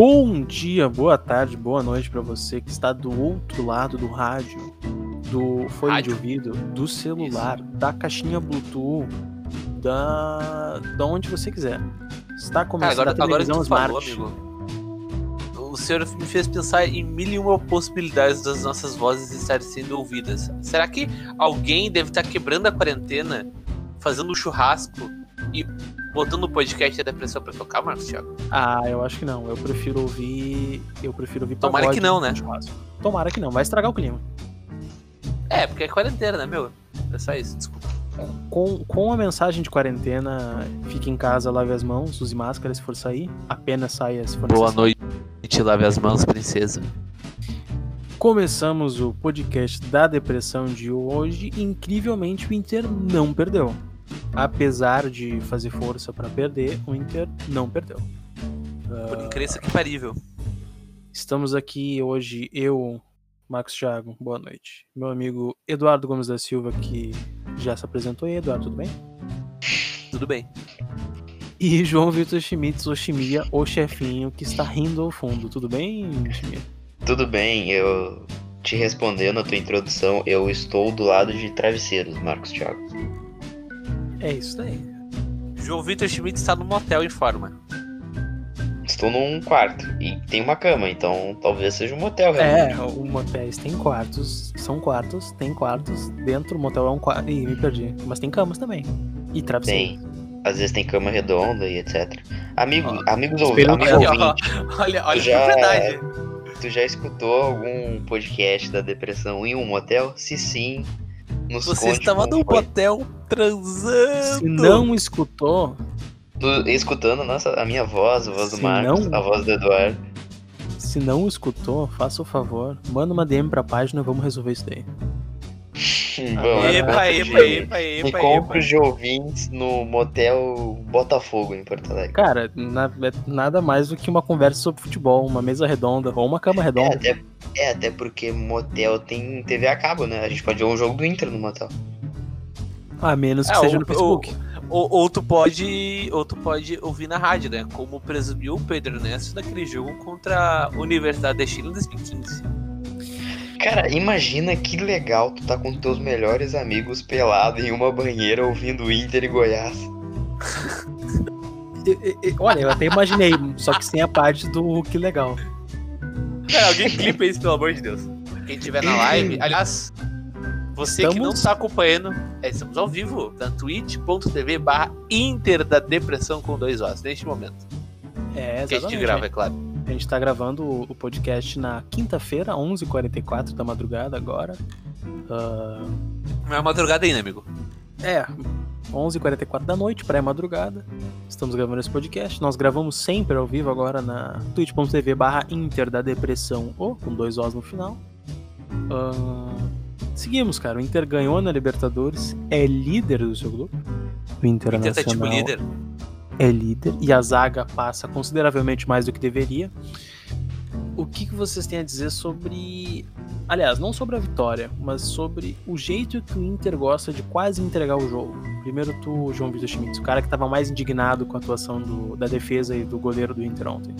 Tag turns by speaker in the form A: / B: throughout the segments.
A: Bom dia, boa tarde, boa noite para você que está do outro lado do rádio, do fone rádio? de ouvido, do celular, Isso. da caixinha Bluetooth, da, da onde você quiser. Está começando
B: agora, a televisão agora Smart. Falou, amigo. O senhor me fez pensar em mil e uma possibilidades das nossas vozes estarem sendo ouvidas. Será que alguém deve estar quebrando a quarentena, fazendo um churrasco e botando o podcast da depressão pra tocar, Marcos Thiago?
A: Ah, eu acho que não. Eu prefiro ouvir. Eu prefiro ouvir
B: Tomara que não, né?
A: Tomara que não, vai estragar o clima.
B: É, porque é quarentena, né, meu? É só isso, desculpa.
A: Com, com a mensagem de quarentena, fique em casa, lave as mãos, use máscara se for sair. Apenas saia se for
B: Boa noite, lave as mãos, princesa.
A: Começamos o podcast da depressão de hoje. Incrivelmente, o Inter não perdeu apesar de fazer força para perder, o Inter não perdeu.
B: Por uh, incrível que parível.
A: Estamos aqui hoje, eu, Marcos Thiago, boa noite. Meu amigo Eduardo Gomes da Silva, que já se apresentou aí. Eduardo, tudo bem?
B: Tudo bem.
A: E João Vitor Schmitz, o Chimia, o chefinho, que está rindo ao fundo. Tudo bem, Chimia?
C: Tudo bem, eu te respondendo a tua introdução, eu estou do lado de travesseiros, Marcos Thiago.
A: É isso aí.
B: João Vitor Schmidt está no motel em forma.
C: Estou num quarto e tem uma cama, então talvez seja um motel
A: realmente. É, o motéis tem quartos, são quartos, tem quartos. Dentro do motel é um quarto. Ih, me perdi. Mas tem camas também. E travesseiro.
C: Tem. Às vezes tem cama redonda e etc. Amigo, oh, amigos ouvintes. Amigo ouvinte,
B: olha, olha já, a propriedade.
C: Tu já escutou algum podcast da depressão em um motel? Se sim,
B: nos Você estava no motel transando.
A: Se não escutou.
C: escutando nossa, a minha voz, a voz do Marcos, não, a voz do Eduardo.
A: Se não escutou, faça o favor, manda uma DM pra página e vamos resolver isso daí.
B: Bom, epa, epa, epa, epa,
C: Encontros de ouvintes no motel Botafogo em Porto Alegre.
A: Cara, na, é nada mais do que uma conversa sobre futebol, uma mesa redonda ou uma cama redonda.
C: É, até, é, até porque motel tem TV a cabo, né? A gente pode ver um jogo do Inter no motel.
A: A menos que é, seja no Facebook.
B: Ou, ou, tu pode, ou tu pode ouvir na rádio, né? Como presumiu o Pedro Neto naquele jogo contra a Universidade de Chile em 2015.
C: Cara, imagina que legal tu tá com teus melhores amigos pelado em uma banheira ouvindo Inter e Goiás.
A: Olha, eu até imaginei, só que sem a parte do que legal.
B: Cara, alguém clipa isso, pelo amor de Deus. Quem tiver na live, aliás, você estamos... que não está acompanhando, é, estamos ao vivo na twitch.tv barra Inter da Depressão com dois Os, neste momento.
A: É, exatamente. Que a
B: gente grava, é claro.
A: A gente tá gravando o podcast na quinta-feira, 11h44 da madrugada agora. Uh...
B: Não é madrugada ainda, amigo.
A: É, 11h44 da noite, pré-madrugada. Estamos gravando esse podcast. Nós gravamos sempre ao vivo agora na twitch.tv barra Inter da Depressão, ou com dois Os no final. Uh... Seguimos, cara. O Inter ganhou na Libertadores, é líder do seu grupo.
B: O Internacional. Inter tá tipo líder
A: é líder e a zaga passa consideravelmente mais do que deveria. O que, que vocês têm a dizer sobre. Aliás, não sobre a vitória, mas sobre o jeito que o Inter gosta de quase entregar o jogo. Primeiro tu, João Vitor Schmitz, o cara que estava mais indignado com a atuação do, da defesa e do goleiro do Inter ontem.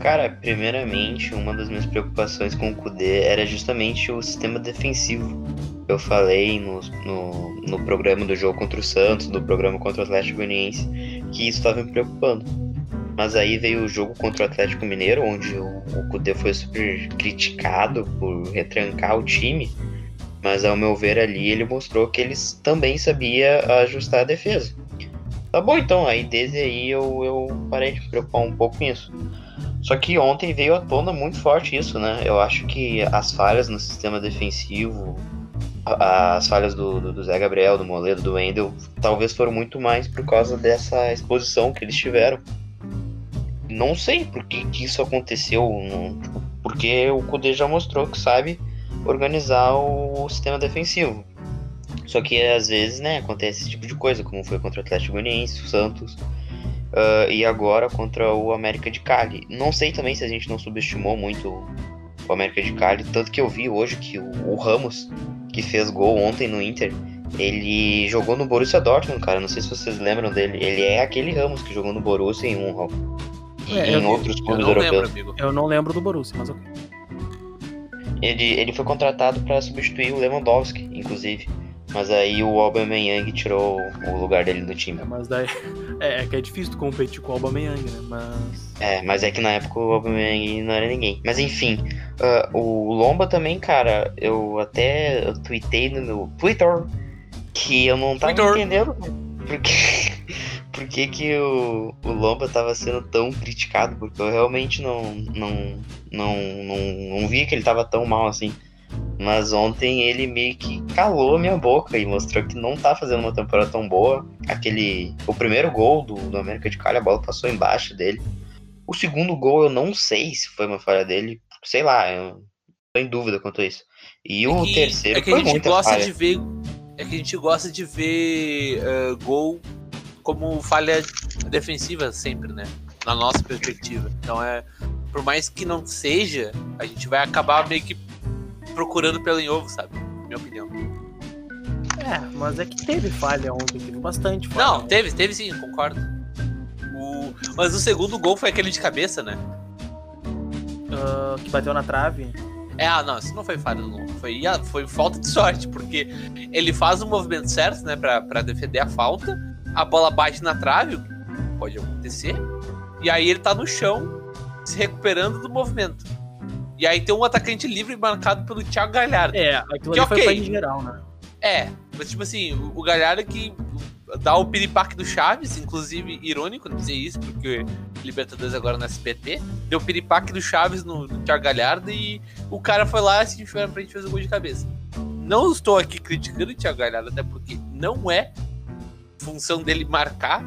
C: Cara, primeiramente, uma das minhas preocupações com o Kudê era justamente o sistema defensivo. Eu falei no, no, no programa do jogo contra o Santos, no programa contra o Atlético Goianiense, que isso estava me preocupando. Mas aí veio o jogo contra o Atlético Mineiro, onde o, o foi super criticado por retrancar o time. Mas ao meu ver ali, ele mostrou que ele também sabia ajustar a defesa. Tá bom então, aí desde aí eu, eu parei de me preocupar um pouco com isso. Só que ontem veio à tona muito forte isso, né? Eu acho que as falhas no sistema defensivo, as falhas do, do, do Zé Gabriel, do Moledo, do Wendel, talvez foram muito mais por causa dessa exposição que eles tiveram. Não sei por que, que isso aconteceu, não, tipo, porque o Kudê já mostrou que sabe organizar o, sistema defensivo. Só que às vezes, né, acontece esse tipo de coisa, como foi contra o Atlético Goianiense, o Santos, uh, e agora contra o América de Cali. Não sei também se a gente não subestimou muito o América de Cali, tanto que eu vi hoje que o, o Ramos, que fez gol ontem no Inter, ele jogou no Borussia Dortmund, cara. Não sei se vocês lembram dele. Ele é aquele Ramos que jogou no Borussia em um e
A: É,
C: em
A: eu-
C: outros
B: Eu
C: clubes
B: não
C: europeus.
B: lembro.
A: Eu não lembro do Borussia, mas ok.
C: Ele, ele foi contratado para substituir o Lewandowski, inclusive. Mas aí o Aubameyang tirou o lugar dele no time.
A: É, mas daí. É, é que é difícil competir com o Aubameyang, né? Mas.
C: É, mas é que na época o Aubameyang não era ninguém. Mas enfim, ah, o Lomba também, cara, eu até eu tuitei no meu Twitter que eu não tava
B: Twitter.
C: entendendo por que, por que, que o, o Lomba tava sendo tão criticado, porque eu realmente não, não, não, não, não vi que ele tava tão mal assim. Mas ontem ele meio que calou a minha boca e mostrou que não tá fazendo uma temporada tão boa. Aquele. O primeiro gol do, do América de Cali, a bola passou embaixo dele. O segundo gol eu não sei se foi uma falha dele. Sei lá, eu tô em dúvida quanto a isso. E o
B: É que-
C: terceiro
B: é que a gente gosta
C: falha.
B: de ver é que a gente gosta de ver eh, gol como falha defensiva sempre, né? Na nossa perspectiva. Então é por mais que não seja, a gente vai acabar meio que procurando pelo em ovo, sabe? Minha opinião.
A: É, mas é que teve falha ontem, teve bastante falha.
B: Não, teve, teve sim, concordo. O... Mas o segundo gol foi aquele de cabeça, né?
A: Ah, que bateu na trave.
B: É, ah, não, isso não foi falha do. Foi, ah, foi falta de sorte, porque ele faz o movimento certo, né, pra, pra defender a falta, a bola bate na trave, pode acontecer, e aí ele tá no chão, se recuperando do movimento. E aí tem um atacante livre marcado pelo Thiago Galhardo.
A: É, aquilo
B: Que
A: ali foi
B: ok.
A: pra em geral, né?
B: É, mas tipo assim, o- o Galhardo que dá o piripaque do Chaves, inclusive irônico dizer isso, porque Libertadores agora no SPT, deu o piripaque do Chaves no, no Thiago Galhardo e o cara foi lá assim, foi na frente e fez o gol de cabeça. Não estou aqui criticando o Thiago Galhardo, até porque não é função dele marcar,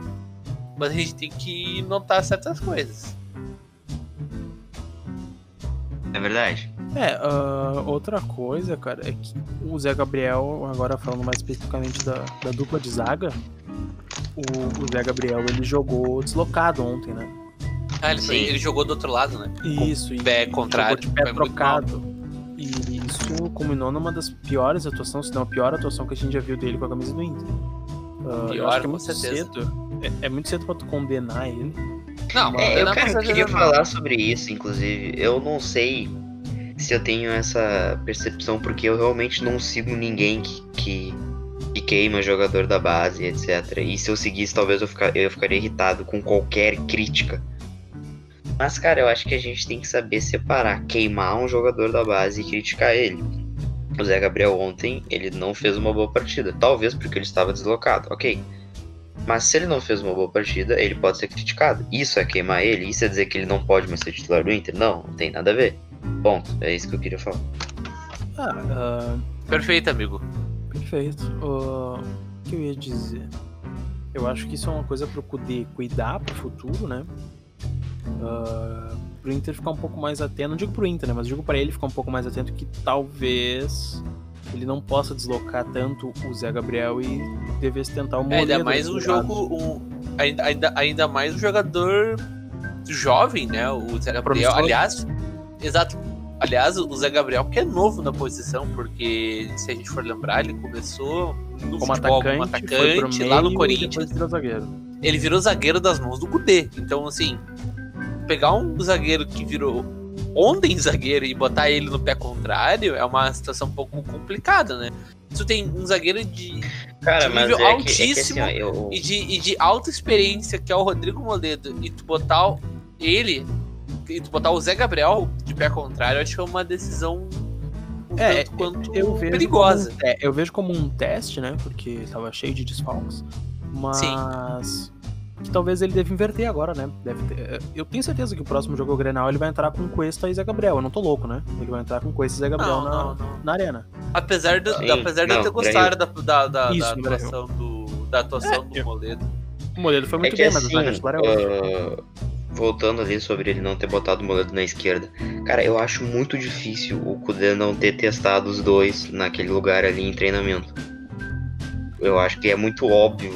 B: mas a gente tem que notar certas coisas.
C: É verdade.
A: É, ah, outra coisa, cara, é que o Zé Gabriel, agora falando mais especificamente da, da dupla de zaga, o, o Zé Gabriel ele jogou deslocado ontem, né?
B: Ah, ele,
C: Sim.
B: ele jogou do outro lado, né?
A: Isso, e
B: pé contrário,
A: jogou de pé
B: muito
A: trocado. E isso culminou numa das piores atuações, se não a pior atuação que a gente já viu dele com a camisa do Inter. Eu
B: Pior,
A: acho que é muito
B: certeza.
A: cedo. É, é muito cedo pra tu condenar ele.
B: Não,
C: É, eu, cara, queria falar sobre isso, inclusive. Eu não sei se eu tenho essa percepção, porque eu realmente não sigo ninguém que, que, que queima jogador da base, etc. E se eu seguisse, talvez eu, ficar, eu ficaria irritado com qualquer crítica. Mas, cara, eu acho que a gente tem que saber separar queimar um jogador da base e criticar ele. O Zé Gabriel ontem, ele não fez uma boa partida. Talvez porque ele estava deslocado, ok. Mas se ele não fez uma boa partida, ele pode ser criticado. Isso é queimar ele? Isso é dizer que ele não pode mais ser titular do Inter? Não, não tem nada a ver. Ponto. É isso que eu queria falar.
A: Ah, ah,
B: Perfeito, amigo.
A: perfeito. Ah, o que eu ia dizer? Eu acho que isso é uma coisa pro Kudê cuidar pro futuro, né? Ah, pro Inter ficar um pouco mais atento. Não digo pro Inter, né? Mas digo pra ele ficar um pouco mais atento que talvez ele não possa deslocar tanto o Zé Gabriel e devesse tentar o
B: É,
A: Moledo.
B: ainda mais um
A: do lado.
B: jogo. Um, ainda, ainda, ainda mais um jogador jovem, né? O Zé Gabriel. Aliás, exato. Aliás, o Zé Gabriel, que é novo na posição, porque se a gente for lembrar, ele começou no
A: como
B: futebol
A: atacante,
B: como atacante lá no Corinthians.
A: virou.
B: Ele virou zagueiro das mãos do Gudê. Então, assim, pegar um zagueiro que virou ontem zagueiro e botar ele no pé contrário é uma situação um pouco complicada, né? Tu tem um zagueiro de
C: Cara,
B: De
C: mas
B: nível
C: é que, é que assim,
B: altíssimo
C: eu...
B: e de, e de alta experiência, que é o Rodrigo Moledo, e tu botar ele, e tu botar o Zé Gabriel de pé contrário, eu acho que é uma decisão um
A: É,
B: tanto quanto
A: eu vejo
B: perigosa.
A: Como, um- é, eu vejo como um teste, né? Porque tava cheio de desfalques. Mas. Que talvez ele deva inverter agora, né? Deve ter- eu tenho certeza que o próximo jogo o Grenal ele vai entrar com Cuesta e Zé Gabriel. Eu não tô louco, né? Ele vai entrar com Cuesta e Zé Gabriel
B: Não,
A: na,
B: não, não.
A: na arena.
B: Apesar, do,
C: Sim,
B: apesar de eu
C: não,
B: ter gostado da, da, da,
A: Isso,
B: da atuação, do, da atuação do
A: eu-
B: Moledo.
A: O Moledo foi
C: É
A: muito
C: que
A: bem, mas o
C: assim,
A: titular é outro.
C: ah, voltando ali sobre ele não ter botado o Moledo na esquerda. Cara, eu acho muito difícil o Kudê não ter testado os dois naquele lugar ali em treinamento. Eu acho que é muito óbvio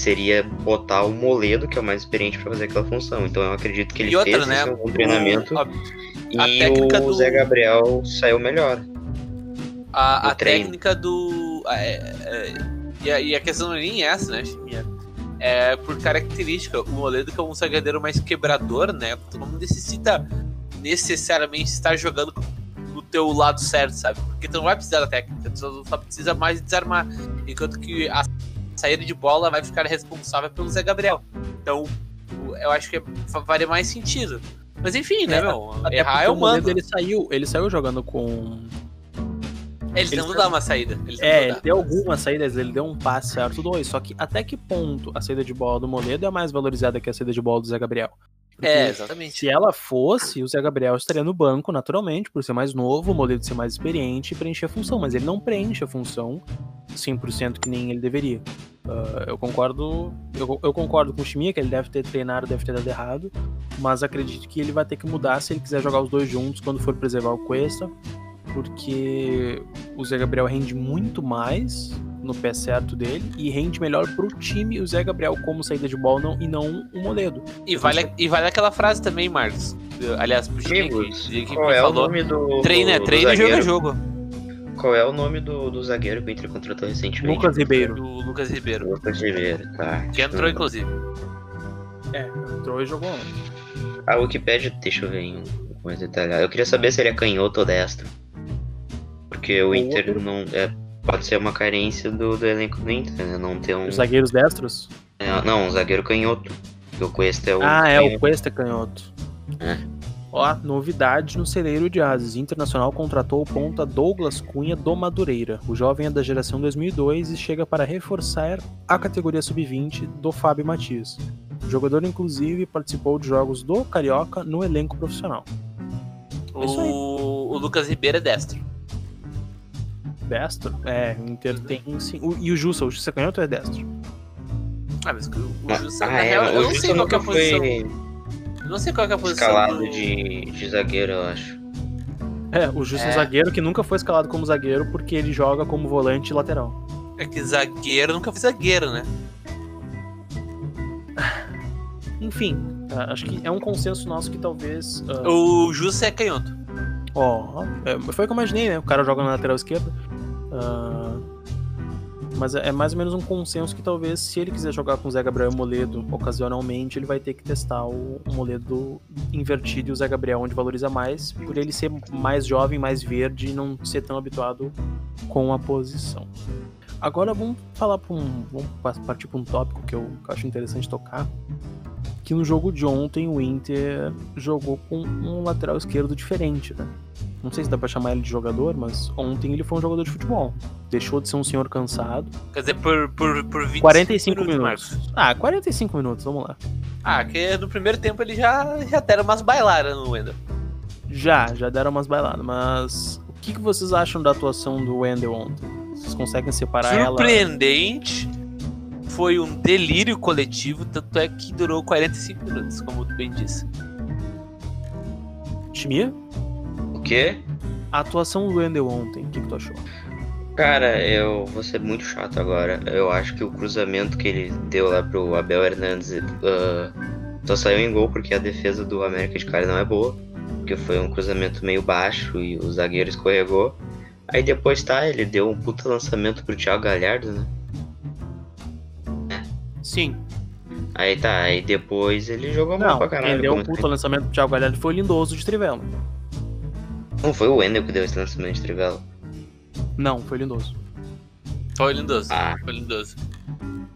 C: seria botar o Moledo, que é o mais experiente, pra fazer aquela função. Então eu acredito que ele
B: E outra,
C: fez
B: né?
C: algum treinamento
B: a- a
C: e
B: técnica
C: o
B: do-
C: Zé Gabriel saiu melhor.
B: A, a técnica do. é, é, e, a, e a questão não é nem essa, né, é por característica. O Moledo, que é um zagueiro mais quebrador, né? Tu não necessita necessariamente estar jogando no teu lado certo, sabe? Porque tu não vai precisar da técnica, tu só precisa mais desarmar. Enquanto que a saída de bola vai ficar responsável pelo Zé Gabriel. Então, eu acho que faria mais sentido. Mas enfim, né,
A: É,
B: meu? Errar é humano.
A: ele saiu, ele saiu jogando com
B: Eles
A: Eles
B: não dão uma saída.
A: É, ele deu algumas saídas, ele deu um passe certo dois, só que até que ponto a saída de bola do Moledo é mais valorizada que a saída de bola do Zé Gabriel? Porque
B: É, exatamente.
A: Se ela fosse, o Zé Gabriel estaria no banco, naturalmente, por ser mais novo, o Moledo ser mais experiente e preencher a função, mas ele não preenche a função 100% que nem ele deveria. Ah, eu concordo eu, eu concordo com o Chimia que ele deve ter treinado, deve ter dado errado, mas acredito que ele vai ter que mudar se ele quiser jogar os dois juntos quando for preservar o Cuesta, porque o Zé Gabriel rende muito mais no pé certo dele e rende melhor pro time o Zé Gabriel como saída de bola não, e não o Moledo.
B: E vale, e vale aquela frase também, Marcos. Aliás, pro
C: Amigos,
B: que, que
C: qual é o
B: falou.
C: nome do.
B: Treino é treino e jogo é jogo.
C: Qual é o nome do, do zagueiro que o Inter contratou recentemente?
A: Lucas Ribeiro.
B: Do Lucas Ribeiro.
C: Lucas Ribeiro, tá.
B: Que entrou, inclusive.
A: É, entrou e jogou ontem.
C: A Wikipedia, deixa eu ver em um mais detalhado. Eu queria saber se ele é canhoto ou destro. Porque o Inter não. É, pode ser uma carência do, do elenco do Inter, né? Não ter um.
A: Os zagueiros destros?
C: é, não, um zagueiro canhoto. Porque o Cuesta é o.
A: ah, é, o
C: canhoto.
A: Cuesta é canhoto.
C: É.
A: Ó, novidade no celeiro de ases. Internacional contratou o ponta Douglas Cunha do Madureira. O jovem é da geração 2002 e chega para reforçar a categoria sub-20 do Fábio Matias. O jogador, inclusive, participou de jogos do Carioca no elenco profissional. É isso aí.
B: O, o Lucas Ribeiro é destro.
A: Destro? É, o Inter tem sim. O- e o Jussa, o Jussa é canhoto ou é destro?
B: Ah, mas o, o
C: Ah,
B: Jussa,
C: ah,
B: na
C: é,
B: real, eu não
C: Jussa
B: sei qual que é a posição.
C: foi
B: Eu não sei qual que é a posição.
C: escalado
B: do-
C: de, de zagueiro, eu acho.
A: É, o Jussa é.
B: É.
A: zagueiro que nunca foi escalado como zagueiro porque ele joga como volante lateral.
B: É que zagueiro nunca foi zagueiro, né?
A: Enfim, ah, acho que é um consenso nosso que talvez. ah,
B: O Jussa é canhoto.
A: Ó, é, foi o que eu imaginei, né? O cara joga na lateral esquerda. Ah, mas é é mais ou menos um consenso que talvez, se ele quiser jogar com o Zé Gabriel e Moledo ocasionalmente, ele vai ter que testar o, Moledo invertido e o Zé Gabriel onde valoriza mais, por ele ser mais jovem, mais verde e não ser tão habituado com a posição. Agora vamos falar para um. Vamos pa- partir para um tópico que eu, que eu acho interessante tocar. Que no jogo de ontem o Inter jogou com um lateral esquerdo diferente, né? Não sei se dá pra chamar ele de jogador, mas ontem ele foi um jogador de futebol. Deixou de ser um senhor cansado.
B: Quer dizer, por, por, por 25
A: 45 minutos.
B: Marcos.
A: Ah, 45 minutos, vamos lá.
B: Ah, que no primeiro tempo ele já, já deram umas bailadas no Wendel.
A: Já, já deram umas bailadas, mas o que, que vocês acham da atuação do Wendel ontem? Vocês conseguem separar ela?
B: Surpreendente. Foi um delírio coletivo, tanto é que durou 45 minutos, como tu bem disse.
A: Chimia?
C: O quê?
A: A atuação do Wendel ontem, o que, que tu achou?
C: Cara, eu vou ser muito chato agora. Eu acho que o cruzamento que ele deu lá pro Abel Hernandes ah, só saiu em gol porque a defesa do América de Cali não é boa. Porque foi um cruzamento meio baixo e o zagueiro escorregou. Aí depois tá, ele deu um puta lançamento pro Thiago Galhardo, né?
A: Sim.
C: Aí tá, aí depois ele jogou mal
A: Não,
C: pra caralho.
A: quem deu um puta lançamento pro Thiago Galhardo foi Lindoso de Trivela.
C: Não foi o Wendel que deu esse lançamento de trivela.
A: Não, foi o Lindoso.
B: Foi lindoso.
C: Ah.
B: Foi lindoso.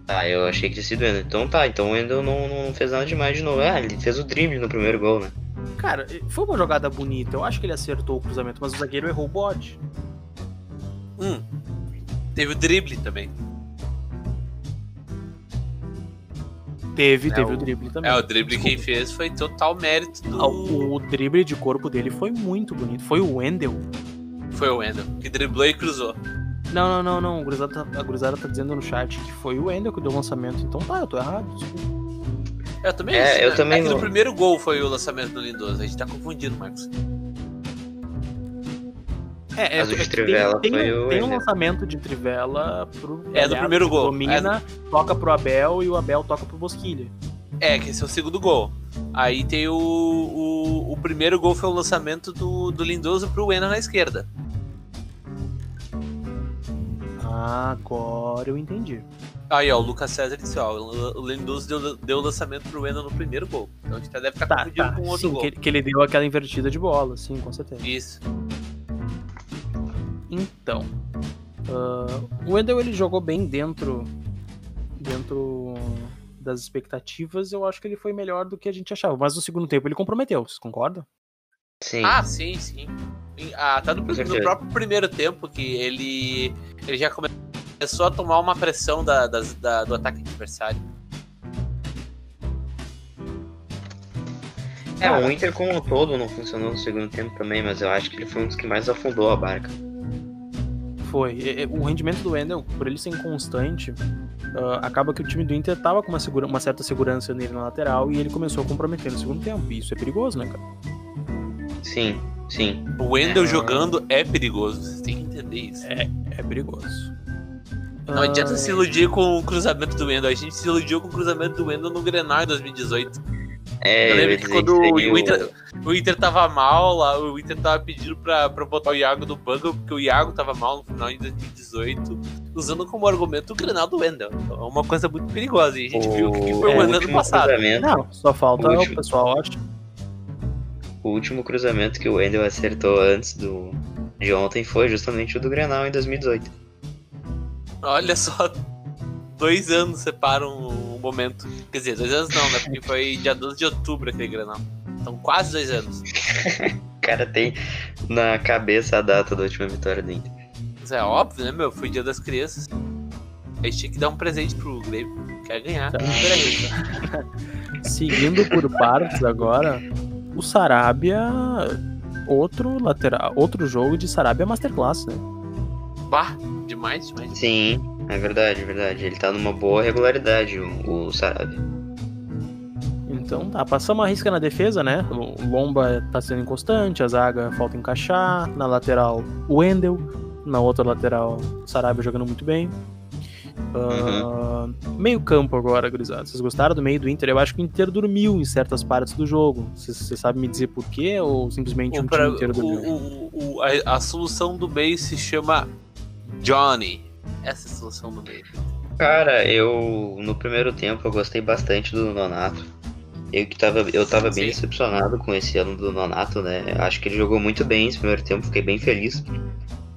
C: Tá, eu achei que tinha sido o Wendel. Então tá, então o Wendel não, não fez nada demais de novo. Ah, ele fez o drible no primeiro gol, né?
A: Cara, foi uma jogada bonita. Eu acho que ele acertou o cruzamento, mas o zagueiro errou o bote.
B: Hum. Teve o drible também.
A: Teve,
B: É,
A: teve
B: o-
A: o, drible também.
B: É, o drible
A: Desculpa.
B: quem fez foi total mérito do.
A: Ah, O, o drible de corpo dele foi muito bonito. Foi o Wendel.
B: Foi o Wendel, que driblou e cruzou.
A: Não, não, não, não. A gurizada, tá, a gurizada tá dizendo no chat que foi o Wendel que deu o lançamento. Então tá, eu tô errado. desculpa.
B: Eu também
C: É,
B: disse,
C: eu
B: né?
C: também
B: É que no
C: não.
B: primeiro gol foi o lançamento do Lindoso. A gente tá confundindo, Marcos.
A: É, é,
C: de
A: é
C: Trivela
A: tem, tem,
C: foi
A: um-
C: o
A: tem um lançamento de Trivela pro.
B: É, do primeiro
A: que
B: gol.
A: Domina, toca pro Abel e o Abel toca pro Bosquilha.
B: É, que esse é o segundo gol. Aí tem o. O, o primeiro gol foi o lançamento do, do Lindoso pro Wendel na esquerda.
A: Agora eu entendi.
B: Aí, ó, o Lucas César disse, ó, o Lindoso deu, deu o lançamento pro Wendel no primeiro gol. Então a gente deve estar tá, confundindo tá. com outro
A: sim,
B: gol.
A: Que, que ele deu aquela invertida de bola, sim, com certeza.
B: Isso.
A: Então, uh, o Wendel ele jogou bem dentro dentro das expectativas. Eu acho que ele foi melhor do que a gente achava. Mas no segundo tempo ele comprometeu, vocês concordam?
B: Sim. Ah, sim, sim. Ah, tá no, no próprio primeiro tempo que ele ele já começou a tomar uma pressão da, da, da do ataque adversário.
C: É, o Inter como um todo não funcionou no segundo tempo também, mas eu acho que ele foi um dos que mais afundou a barca.
A: Foi. O rendimento do Wendel, por ele ser inconstante, uh, acaba que o time do Inter tava com uma, segura, uma certa segurança nele na lateral e ele começou a comprometer no segundo tempo. E isso é perigoso, né, cara?
C: Sim, sim.
B: O Wendel é... jogando é perigoso, você tem que entender isso.
A: É, é perigoso.
B: Não adianta uh... se iludir com o cruzamento do Wendel. A gente se iludiu com o cruzamento do Wendel no Grenal em 2018.
C: É,
B: eu lembro que quando o, Inter, o Inter tava mal lá, o Inter tava pedindo pra, pra botar o Iago no banco, porque o Iago tava mal no final de 2018, usando como argumento o Grenal do Wendel. É uma coisa muito perigosa. E a gente o... viu o que foi é, o ano passado.
A: Não, só falta o, último... o pessoal, acho.
C: O último cruzamento que o Wendel acertou antes do de ontem foi justamente o do Grenal em 2018.
B: Olha só, dois anos separam o momento. Quer dizer, dois anos não, né? Porque foi dia 12 de outubro aquele Granal. Então quase dois anos.
C: o cara tem na cabeça a data da última vitória do Inter.
B: Mas é óbvio, né, meu? Foi dia das crianças. A gente tinha que dar um presente pro Grêmio. Quer ganhar. Tá.
A: Seguindo por partes agora, o Sarabia. Outro lateral. Outro jogo de Sarabia Masterclass, né?
B: Bah, demais, demais.
C: Sim. É verdade, é verdade. Ele tá numa boa regularidade, o, o Sarabia.
A: Então tá, passamos a risca na defesa, né? O Lomba tá sendo inconstante, a zaga falta encaixar. Na lateral, o Wendel. Na outra lateral, o Sarabia jogando muito bem. Uh, uhum. Meio campo agora, gurizada. Vocês gostaram do meio do Inter? Eu acho que o Inter dormiu em certas partes do jogo. Você sabe me dizer por quê? Ou simplesmente o, um
B: pra,
A: time inteiro dormiu?
B: O, o, a, a, solução do meio se chama Johnny essa solução do meio?
C: Cara, eu no primeiro tempo eu gostei bastante do Nonato. Eu que tava, eu tava bem decepcionado com esse ano do Nonato, né? Acho que ele jogou muito bem esse primeiro tempo, fiquei bem feliz.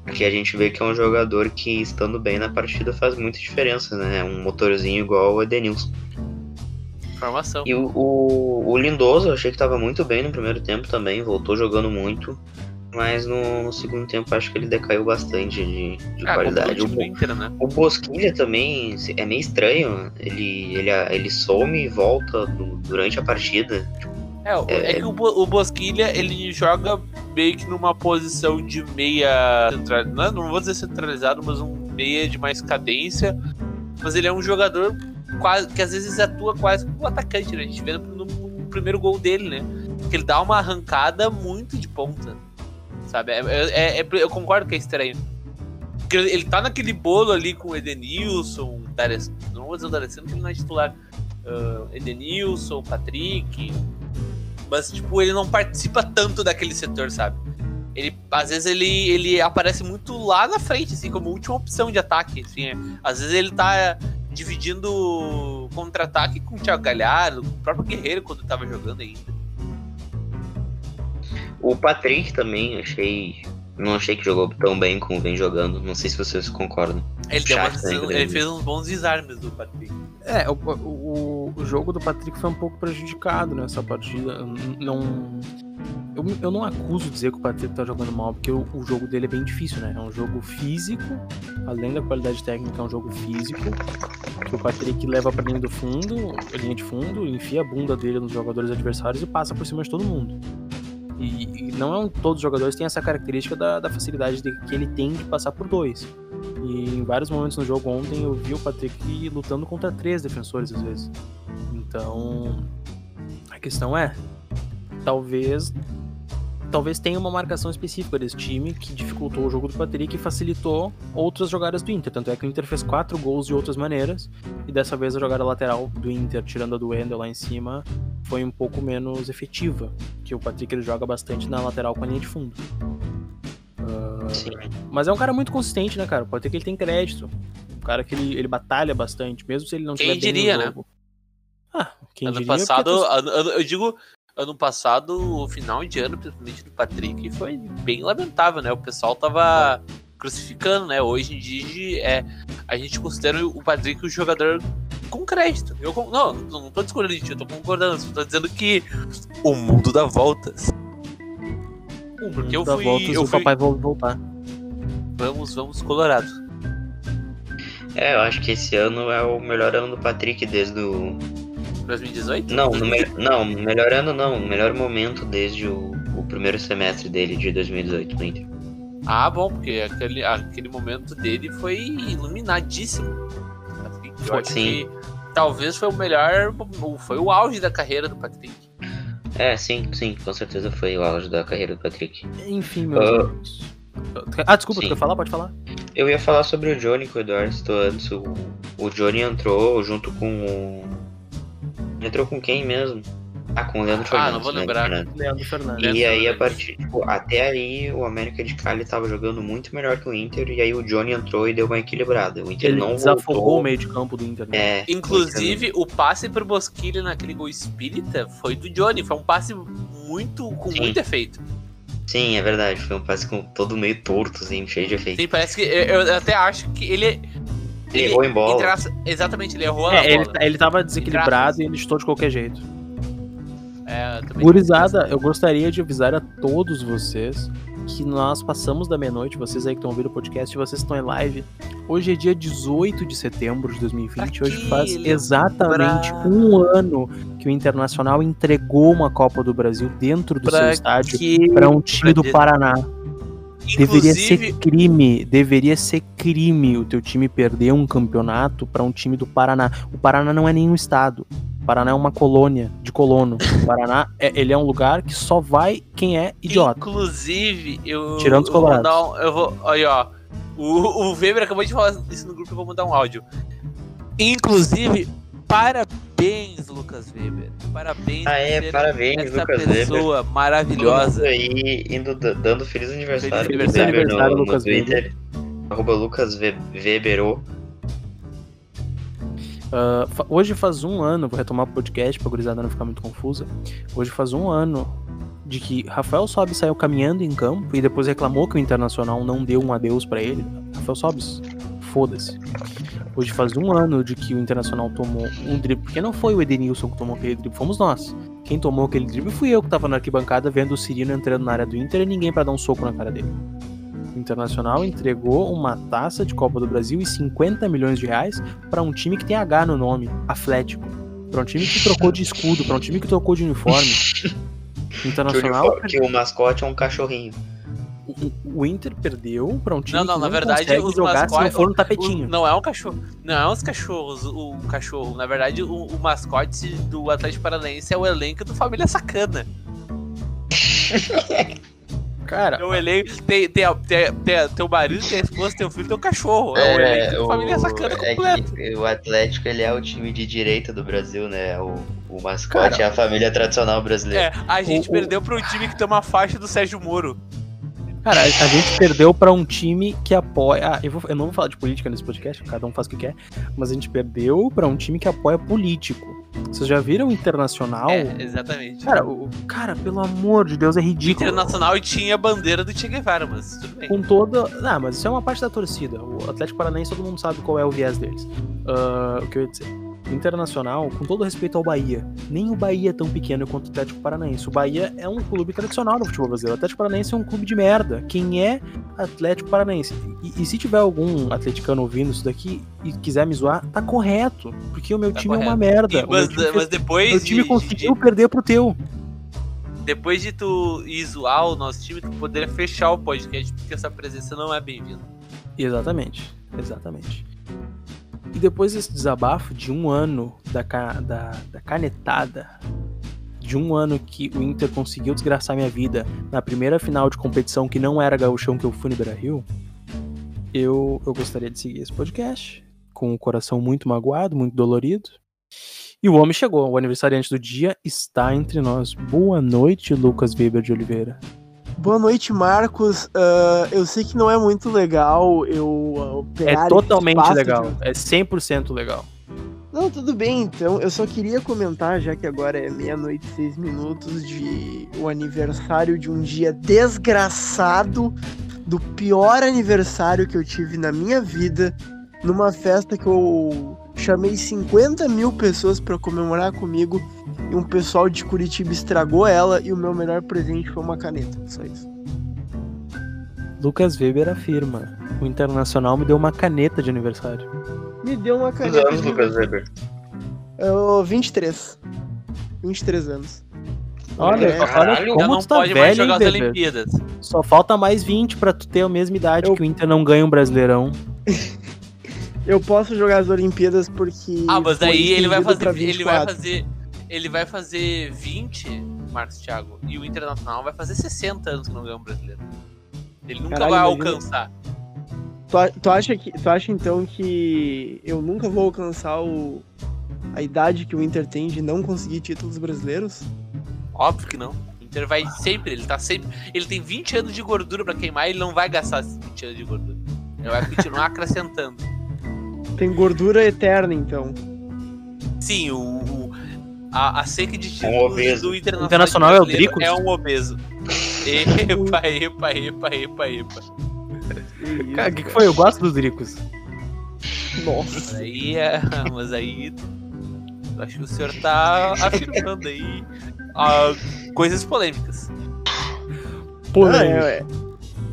C: Porque a gente vê que é um jogador que, estando bem na partida, faz muita diferença, né? Um motorzinho igual o Edenilson.
B: Formação.
C: E o, o, o Lindoso, eu achei que tava muito bem no primeiro tempo também, voltou jogando muito. Mas no, no, segundo tempo acho que ele decaiu bastante de, de ah, qualidade. O,
B: né?
C: o Bosquilha também é meio estranho. Ele, ele, ele some e volta do, durante a partida.
B: É, é, é que o, o, Bosquilha ele joga meio que numa posição de meia central, não, não vou dizer centralizado, mas um meia de mais cadência. Mas ele é um jogador quase que às vezes atua quase como um atacante, né? A gente vê no, no primeiro gol dele, né? Que ele dá uma arrancada muito de ponta sabe? É, é, é, eu concordo que é estranho. Porque ele tá naquele bolo ali com o Edenilson, Dares, não vou dizer o D'Alessandro porque ele não é titular. Uh, Edenilson, Patrick. Mas, tipo, ele não participa tanto daquele setor, sabe? Ele, às vezes ele, ele aparece muito lá na frente, assim, como última opção de ataque. Assim, é. Às vezes ele tá dividindo contra-ataque com o Thiago Galhardo, o próprio Guerreiro quando tava jogando ainda.
C: O Patrick também, achei. Não achei que jogou tão bem como vem jogando. Não sei se vocês concordam.
B: Ele, umas, ele fez uns bons desarmes do Patrick.
A: É, o, o, o, jogo do Patrick foi um pouco prejudicado nessa partida. Não. Eu, eu não acuso dizer que o Patrick tá jogando mal, porque o, o jogo dele é bem difícil, né? É um jogo físico, além da qualidade técnica, é um jogo físico. Que o Patrick leva pra linha do fundo, linha de fundo, enfia a bunda dele nos jogadores adversários e passa por cima de todo mundo. E, e não é um, todos os jogadores têm essa característica da, da facilidade de, que ele tem de passar por dois. E em vários momentos no jogo ontem eu vi o Patrick lutando contra três defensores às vezes. Então a questão é, talvez talvez tenha uma marcação específica desse time que dificultou o jogo do Patrick e facilitou outras jogadas do Inter. Tanto é que o Inter fez quatro gols de outras maneiras e dessa vez a jogada lateral do Inter, tirando a do Wendel lá em cima, foi um pouco menos efetiva, que o Patrick ele joga bastante na lateral com a linha de fundo. Uh, mas é um cara muito consistente, né, cara? Pode ter que ele tem crédito. cara que ele, ele batalha bastante, mesmo se ele não
B: Quem
A: tiver bem
B: diria,
A: no
B: né?
A: jogo. Ah, quem
B: ano
A: diria?
B: passado,
A: tu-
B: ano- ano- eu digo, ano passado, o final de ano, principalmente do Patrick, foi bem lamentável, né? O pessoal tava crucificando, né? Hoje em dia é, a gente considera o Patrick um jogador com crédito. Eu, não, não tô discordando, eu tô concordando, só tô dizendo que o mundo dá voltas. Porque eu
A: dá
B: fui,
A: voltas e
B: eu
A: o
B: fui,
A: papai vai voltar.
B: vamos, vamos Colorado.
C: É, eu acho que esse ano é o melhor ano do Patrick desde o.
B: 2018?
C: Não, no me... não, melhor ano não, o melhor momento desde o, o primeiro semestre dele de 2018 no Inter.
B: Ah, bom, porque aquele, aquele momento dele foi iluminadíssimo. Patrick, eu acho
C: sim.
B: que talvez foi o melhor, foi o auge da carreira do Patrick.
C: É, sim, sim, com certeza foi o auge da carreira do Patrick.
A: Enfim, meus
C: Ah.
A: amigos. Ah, desculpa, tu quer falar? Pode falar.
C: Eu ia falar sobre o Johnny que o Eduardo antes. O, o Johnny entrou junto com o. Entrou com quem mesmo? Ah, com o Leandro
B: Ah,
C: Fernandes.
B: não vou
C: Leandro
B: lembrar.
C: Fernandes.
A: Leandro Fernandes.
B: Leandro
C: E aí, a
B: Fernandes.
C: partir. Tipo, até aí, o América de Cali tava jogando muito melhor que o Inter. E aí, o Johnny entrou e deu uma equilibrada. O Inter
A: Ele
C: não
A: desafogou
C: voltou.
A: o meio de campo do Inter. né?
C: É,
B: Inclusive, o passe pro Bosquilha naquele gol espírita foi do Johnny. Foi um passe muito com
C: Sim.
B: muito efeito.
C: Sim, é verdade. Foi um passe com todo meio torto, assim, cheio de efeito.
B: Sim, parece que eu, eu até acho que ele.
C: Ele errou em bola.
B: exatamente, ele errou a
A: É, ele,
B: bola.
A: ele tava desequilibrado e ele chutou de qualquer jeito.
B: Também-
A: Gurizada, eu gostaria de avisar a todos vocês que nós passamos da meia-noite, vocês aí que estão ouvindo o podcast, vocês estão em live. Hoje é dia 18 de setembro de 2020.
B: Pra
A: Hoje faz exatamente um ano que o Internacional entregou uma Copa do Brasil dentro do seu
B: Pra
A: estádio
B: que-
A: para um time do
B: pra-
A: Deveria ser crime, deveria ser crime o teu time perder um campeonato para um time do Paraná. O Paraná não é nenhum estado. O Paraná é uma colônia de colono. O Paraná, é, ele é um lugar que só vai quem é idiota.
B: Inclusive, eu.
A: Tirando os
B: eu vou
A: colorados.
B: um, Eu vou. Aí, ó. O, o Weber acabou de falar isso no grupo, eu vou mandar um áudio. Inclusive, parabéns, Lucas Weber. Parabéns
C: Ah, é, parabéns,
B: essa
C: Lucas Weber.
B: pessoa
C: Todo
B: maravilhosa.
C: aí indo dando feliz aniversário,
B: Feliz
C: pro Weber
A: aniversário,
C: no, no
A: Lucas
C: Twitter. Arroba Lucas We- Weberô.
A: Ah, fa- hoje faz um ano, vou retomar o podcast pra gurizada não ficar muito confusa. Hoje faz um ano de que Rafael Sobis saiu caminhando em campo e depois reclamou que o Internacional não deu um adeus pra ele. Rafael Sobis, foda-se. Hoje faz um ano de que o Internacional tomou um drible, porque não foi o Edenilson que tomou aquele drible, fomos nós. Quem tomou aquele drible fui eu que tava na arquibancada vendo o Cirino entrando na área do Inter e ninguém pra dar um soco na cara dele. O Internacional entregou uma taça de Copa do Brasil e 50 milhões de reais para um time que tem H no nome, Atlético. Para um time que trocou de escudo, para um time que trocou de uniforme. O
C: Que, o
A: Internacional,
C: uniforme- que o mascote é um cachorrinho.
A: O, o Inter perdeu para um time
B: Não, não,
A: que
B: na
A: não
B: verdade,
A: consegue
B: os
A: jogar se não for no
B: O-
A: tapetinho.
B: não é um cachorro. Não é uns cachorros, o cachorro. Na verdade, o, o mascote do Atlético Paranaense é o elenco do Família Sacana.
A: Cara,
B: É o elenco. Tem, tem, tem, tem, tem o marido, tem a esposa, tem o filho, tem o cachorro. É, o elenco do Família Sacana
C: é
B: completo.
C: que o Atlético ele é o time de direita do Brasil, né? O, o mascote
A: Cara,
C: é a família tradicional brasileira.
B: É, a gente
A: O-
B: perdeu pra um time que tem uma faixa do Sérgio Moro.
A: Cara, a gente perdeu pra um time que apoia. Ah, eu, vou- eu não vou falar de política nesse podcast, cada um faz o que quer. Mas a gente perdeu pra um time que apoia político. Vocês já viram o Internacional?
B: É, exatamente.
A: Cara, o, cara, pelo amor de Deus, é ridículo.
B: Internacional e tinha a bandeira do Che Guevara, mas tudo bem.
A: Com toda. Ah, mas isso é uma parte da torcida. O Atlético Paranaense, todo mundo sabe qual é o viés deles. Ah, o que eu ia dizer? Internacional, com todo respeito ao Bahia, nem o Bahia é tão pequeno quanto o Atlético Paranaense. O Bahia é um clube tradicional no futebol brasileiro. O Atlético Paranaense é um clube de merda. Quem é Atlético Paranaense? E, e se tiver algum atleticano ouvindo isso daqui e quiser me zoar, tá correto. Porque o meu
B: Tá
A: time é uma
B: correto.
A: merda.
B: E- mas,
A: time,
B: mas
A: fez-
B: depois.
A: meu time
B: de-
A: conseguiu
B: de-
A: perder pro teu.
B: depois de tu ir zoar o nosso time, tu poderia fechar o podcast, porque essa presença não é bem-vinda.
A: Exatamente, exatamente. E depois desse desabafo de um ano da, da, da canetada, de um ano que o Inter conseguiu desgraçar minha vida na primeira final de competição que não era gauchão que eu fui no Beira-Rio, eu, eu gostaria de seguir esse podcast com o coração muito magoado, muito dolorido. E o homem chegou, o aniversariante do dia está entre nós. Boa noite, Lucas Weber de Oliveira.
D: Boa noite, Marcos. Uh, eu sei que não é muito legal eu uh,
A: É totalmente legal. De... É 100% legal.
D: Não, tudo bem, então. Eu só queria comentar, já que agora é meia-noite e seis minutos, de o aniversário de um dia desgraçado, do pior aniversário que eu tive na minha vida, numa festa que eu chamei 50 mil pessoas para comemorar comigo e um pessoal de Curitiba estragou ela e o meu melhor presente foi uma caneta. Só isso.
A: Lucas Weber afirma: o Internacional me deu uma caneta de aniversário.
D: Me deu uma caneta. Quantos
C: anos, de... Lucas Weber?
D: Eu, 23. 23 anos.
A: Olha, é, olha como tu tá velho, as Olimpíadas. Só falta mais 20 para tu ter a mesma idade eu... que o Inter não ganha um Brasileirão.
D: eu posso jogar as Olimpíadas porque.
B: Ah, mas daí ele vai fazer. Ele vai fazer. Ele vai fazer 20, Marcos Thiago, e o Internacional vai fazer 60 anos que não ganha um brasileiro. Ele nunca Caralho, vai alcançar.
D: Tu, tu, acha que, tu acha então que eu nunca vou alcançar o, a idade que o Inter tem de não conseguir títulos brasileiros?
B: Óbvio que não. O Inter vai sempre, ele tá sempre. Ele tem 20 anos de gordura para queimar e ele não vai gastar esses 20 anos de gordura. Ele vai continuar acrescentando.
D: Tem gordura eterna, então.
B: Sim, o, o a, a seca de títulos
C: um
B: do
A: Internacional, Internacional é o Drico?
B: É um obeso. Epa, epa, epa, epa, epa.
A: Cara, o que, que, foi? Eu gosto dos Dricos.
B: Nossa. Mas aí, é, mas aí acho que o senhor tá afirmando aí uh, coisas polêmicas.
D: Polêmica. É, é,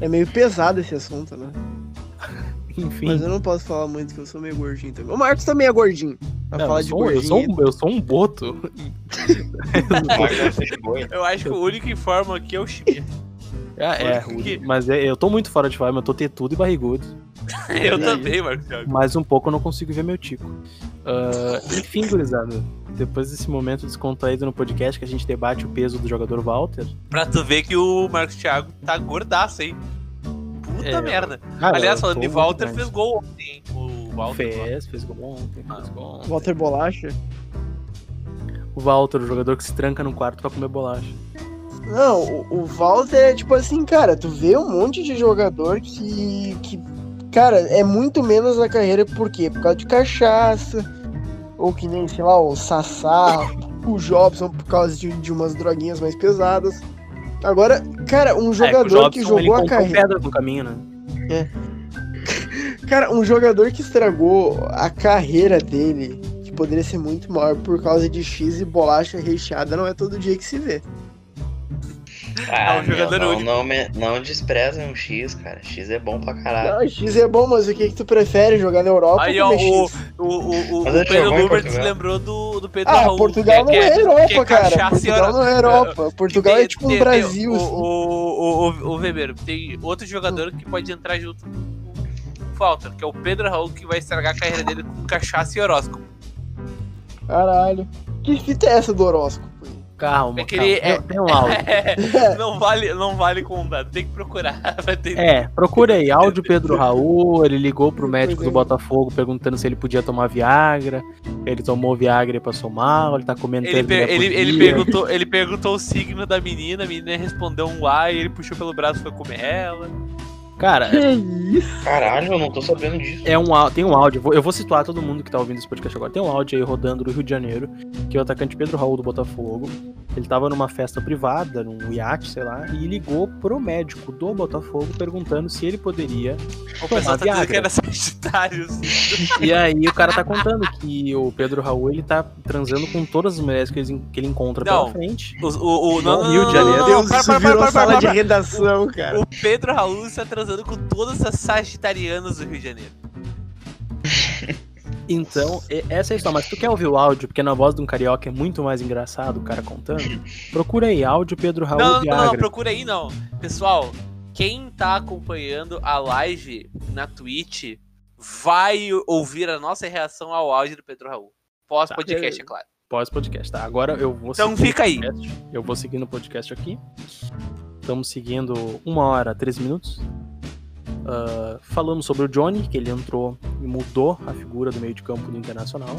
D: é, meio pesado esse assunto, né? Enfim. Mas eu não posso falar muito que eu sou meio gordinho também. O Marcos também é gordinho.
A: Não, falar eu, de gordinho. Eu, sou um, eu sou um boto.
B: eu acho que o único que informa aqui é o Chimia.
A: É, é mas é, eu tô muito fora de forma, eu tô tetudo e barrigudo.
B: eu também, Marcos Thiago.
A: Mas um pouco eu não consigo ver meu tico. Uh, enfim, gurizada, depois desse momento descontraído no podcast que a gente debate o peso do jogador Walter.
B: Pra tu ver que o Marcos Thiago tá gordaço, hein? Puta é, merda. Cara, Aliás, falando de Walter, fez gol ontem? O Walter.
A: Fez, fez gol ontem. Fez gol ontem.
D: Walter Bolacha?
A: O Walter, o jogador que se tranca no quarto pra comer bolacha.
D: Não, o, o Walter é tipo assim, cara, tu vê um monte de jogador que, que. Cara, é muito menos na carreira, por quê? Por causa de cachaça, ou que nem, sei lá, o Sassá, o Jobson, por causa de, de umas droguinhas mais pesadas. Agora, cara, um é, jogador é, que jogou a carreira.
A: pedra no caminho, né?
D: É. cara, um jogador que estragou a carreira dele, que poderia ser muito maior por causa de X e bolacha recheada, não é todo dia que se vê.
C: Ah, é um jogador não, único. Não, me, não despreza um X, cara. X é bom pra caralho.
D: Não, X é bom, mas o que, que tu prefere? Jogar na Europa
B: Aí, ó, o, o, o, o, Pedro Lubert se lembrou do, do Pedro
D: ah,
B: Raul.
D: Portugal não é, é Europa, cara. Portugal não é Europa. Portugal é tipo um Brasil.
B: O, o, o, o Weber, tem outro jogador que pode entrar junto com o Falter, que é o Pedro Raul, que vai estragar a carreira dele com cachaça e horóscopo.
D: Caralho. Que fita é essa do horóscopo?
A: Calma, é que calma. Ele é, tem um áudio.
B: É, não, vale, não vale contar, tem que procurar.
A: É, procura aí, áudio Pedro Raul, ele ligou pro médico do Botafogo perguntando se ele podia tomar Viagra, ele tomou Viagra e passou mal, ele tá comendo
B: ele, per ele, ele, perguntou, ele perguntou o signo da menina, a menina respondeu um A e ele puxou pelo braço e foi comer ela.
A: Cara.
D: Que isso?
C: Caralho, eu não tô sabendo disso.
A: É um, tem um áudio, eu vou situar todo mundo que tá ouvindo esse podcast agora. Tem um áudio aí rodando do Rio de Janeiro, que é o atacante Pedro Raul do Botafogo. Ele tava numa festa privada, num iate, sei lá, e ligou pro médico do Botafogo perguntando se ele poderia.
B: O pessoal tá dizendo que era Sagitário.
A: e aí o cara tá contando que o Pedro Raul ele tá transando com todas as mulheres que ele, que ele encontra não, pela frente.
B: O, o, o não,
D: Rio de Janeiro. Deus, para, para, para, para, sala de redação, cara.
B: O Pedro Raul está transando com todas as sagitarianas do Rio de Janeiro.
A: Então, essa é a história. Mas se tu quer ouvir o áudio, porque na voz de um carioca é muito mais engraçado o cara contando, procura aí, áudio Pedro Raul
B: Não, não, não, não, procura aí não. Pessoal, quem tá acompanhando a live na Twitch vai ouvir a nossa reação ao áudio do Pedro Raul. Pós-podcast, tá, é claro.
A: Pós-podcast, tá? Agora eu vou
B: Então fica aí.
A: Eu vou seguindo o podcast aqui. Estamos seguindo uma hora, três minutos. Uh, falamos sobre o Johnny, que ele entrou e mudou a figura do meio de campo do Internacional.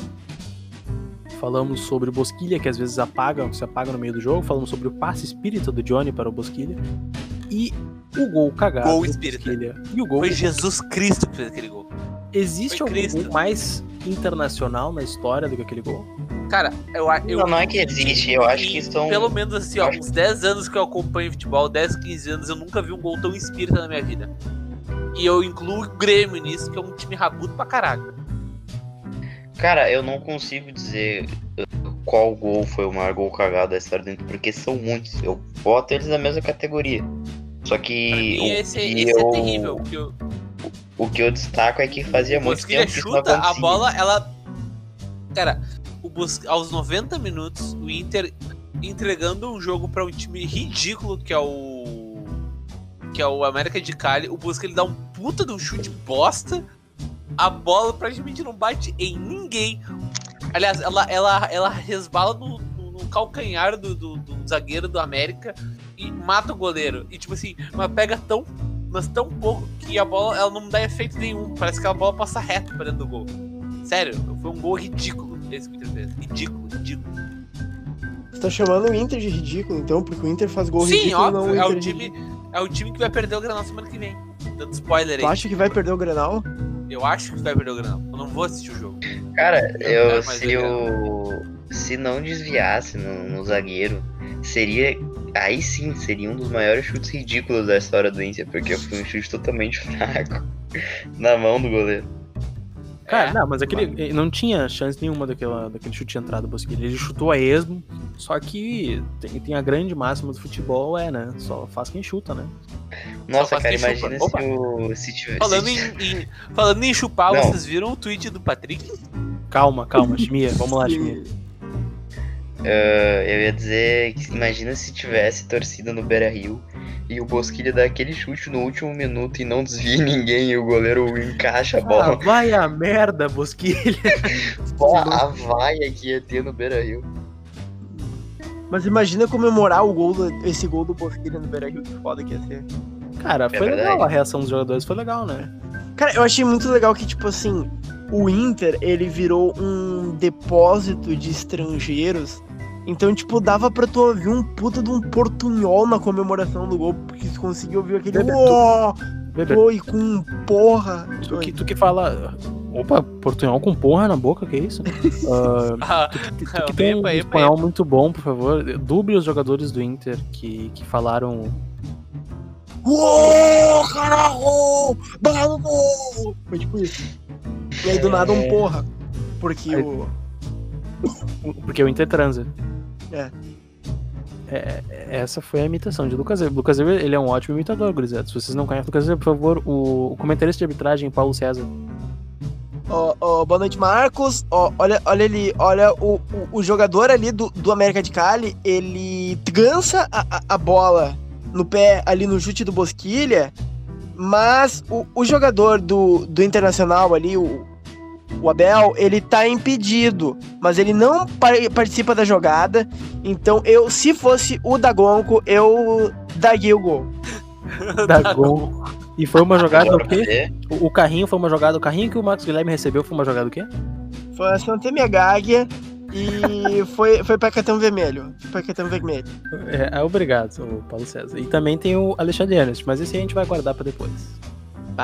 A: Falamos sobre o Bosquilha, que às vezes apaga, se apaga no meio do jogo. Falamos sobre o passe espírita do Johnny para o Bosquilha. E o gol cagado.
B: Gol espírita.
A: Bosquilha E o gol.
B: Foi Jesus Cristo que fez aquele gol.
A: Existe
B: Foi
A: algum
B: Cristo.
A: gol mais internacional na história do que aquele gol?
B: Cara, eu acho.
C: Não, não é que existe, eu acho que são.
B: Pelo menos assim, ó,
C: acho-
B: uns 10 anos que eu acompanho futebol, 10, 15 anos, eu nunca vi um gol tão espírita na minha vida. E eu incluo o Grêmio nisso, que é um time rabudo pra caralho.
C: Cara, eu não consigo dizer uh, qual gol foi o maior gol cagado da história Inter, porque são muitos. Eu boto eles na mesma categoria. Só que
B: mim,
C: o,
B: esse,
C: que
B: esse
C: eu,
B: é terrível. Porque eu,
C: o que eu destaco é que fazia
B: o
C: muito
B: Bosquilha
C: tempo que
B: chuta, a
C: acontecia.
B: bola, ela. Cara, o Bos... aos 90 minutos, o Inter entregando um jogo pra um time ridículo que é o. Que é o América de Cali. O Busca ele dá um puta de um chute bosta. A bola praticamente não bate em ninguém. Aliás, ela, ela, ela resbala no, no- no calcanhar do, do- do zagueiro do América e mata o goleiro. E tipo assim, mas pega tão. Mas tão pouco que a bola ela não dá efeito nenhum. Parece que a bola passa reto pra dentro do gol. Sério, foi um gol ridículo esse que fez. Ridículo, ridículo.
D: Você tá chamando o Inter de ridículo, então? Porque o Inter faz gol
B: Sim,
D: ridículo,
B: óbvio.
D: não o
B: É
D: Inter
B: o time. É o time que vai perder o Granal semana que vem. Dando spoiler
D: Tu
B: aí.
D: acha que vai perder o Grenal?
B: Eu acho que vai perder o Granal. Eu não vou assistir o jogo.
C: Cara,
B: Eu
C: eu, se eu. Se não desviasse no, no zagueiro, seria. Aí sim, seria um dos maiores chutes ridículos da história do Inter, porque foi um chute totalmente fraco na mão do goleiro.
A: Cara,
B: É,
A: não, mas aquele ele não tinha chance nenhuma daquela, daquele chute de entrada do Bosquilha. Ele chutou a esmo, só que tem, tem a grande máxima do futebol, é, né? Só faz quem chuta, né?
C: Nossa, cara,
B: chupa.
C: imagina
B: Opa.
C: se o. Se tivesse.
B: Falando em, em- falando em chupar,
C: Não.
B: vocês viram o tweet do Patrick?
A: Calma, calma, Chimia, vamos lá, Chimia.
C: Ah, eu ia dizer, que imagina se tivesse torcida no Beira Rio e o Bosquilha dá aquele chute no último minuto e não desvia ninguém e o goleiro encaixa a
A: Ah,
C: bola.
A: vai a merda, Bosquilha.
C: Pô, a vaia que ia ter no Beira Rio.
D: Mas imagina comemorar o gol do- esse gol do Bosquilha no Beira-Rio, que foda que ia ser.
A: Cara, foi
C: verdade.
A: legal a reação dos jogadores, foi legal, né?
D: Cara, eu achei muito legal que, tipo assim, o Inter, ele virou um depósito de estrangeiros. Então, tipo, dava pra tu ouvir um puta de um portunhol na comemoração do gol, porque tu conseguia ouvir aquele
A: Weber,
D: "Uó,
A: Weber,
D: oi com um porra.
A: tu, que, tu que fala. Opa, portunhol com porra na boca, que isso? Ah,
B: Ah,
A: tu, tu que tem um espanhol muito bom, por favor, duble os jogadores do Inter que, que falaram.
D: Uou, caralho! Vamos! Foi tipo isso. E aí do nada um porra. Porque
A: Aí-
D: o.
A: Porque o Inter transa.
D: É.
A: É, essa foi a imitação de Lucas Weber. Lucas Weber, ele é um ótimo imitador, gurizada. Se vocês não conhecem Lucas Weber, por favor, o, o comentarista de arbitragem, Paulo César.
D: Ó, ó, boa noite, Marcos. Ó, olha, olha ali, olha o, o, o jogador ali do, do América de Cali, ele gança a, a, a bola no pé ali no chute do Bosquilha, mas o, o jogador do, do Internacional ali, o, o Abel, ele tá impedido, mas ele não par- participa da jogada. Então, eu, se fosse o Dagonco, eu daria o gol.
A: Da gol. E foi uma jogada o quê? O, o carrinho foi uma jogada. O carrinho que o Marcos Guilherme recebeu foi uma jogada o quê?
D: Foi a Santa Gáguia e foi, foi pra cartão vermelho. Foi pra cartão vermelho.
A: É, é, obrigado, o Paulo César. E também tem o Alexandre Ernest, mas esse aí a gente vai guardar pra depois.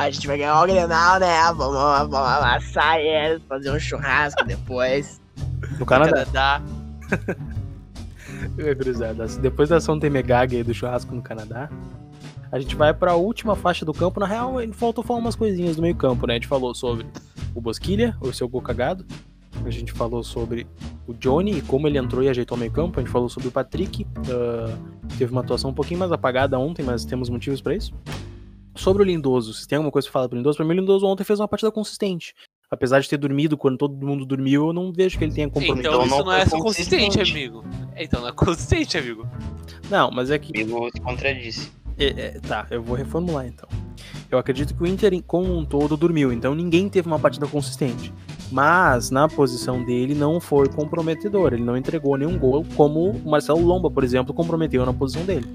D: A gente vai ganhar o Grenal, né? Vamos, vamos amassar eles, fazer um churrasco depois.
A: No Canadá.
B: Canadá.
A: Gurizada, Depois da ação Temegag aí do churrasco no Canadá, a gente vai pra última faixa do campo. Na real, faltou falar umas coisinhas do meio campo, né? A gente falou sobre o Bosquilha, o seu gol cagado. A gente falou sobre o Johnny e como ele entrou e ajeitou o meio campo. A gente falou sobre o Patrick. ah, teve uma atuação um pouquinho mais apagada ontem, mas temos motivos pra isso. Sobre o Lindoso, se tem alguma coisa pra falar pro Lindoso, pra mim o Lindoso ontem fez uma partida consistente. Apesar de ter dormido quando todo mundo dormiu, eu não vejo que ele tenha compromisso.
B: Então,
C: Então
B: isso
C: não
B: não é
C: foi
B: consistente,
C: consistente.
B: amigo. Então não é consistente, amigo.
A: Não, mas é que
C: Amigo se contradisse.
A: É, é, tá, eu vou reformular então. Eu acredito que o Inter como um todo dormiu, então ninguém teve uma partida consistente. Mas na posição dele não foi comprometedor, ele não entregou nenhum gol, como o Marcelo Lomba, por exemplo, comprometeu na posição dele.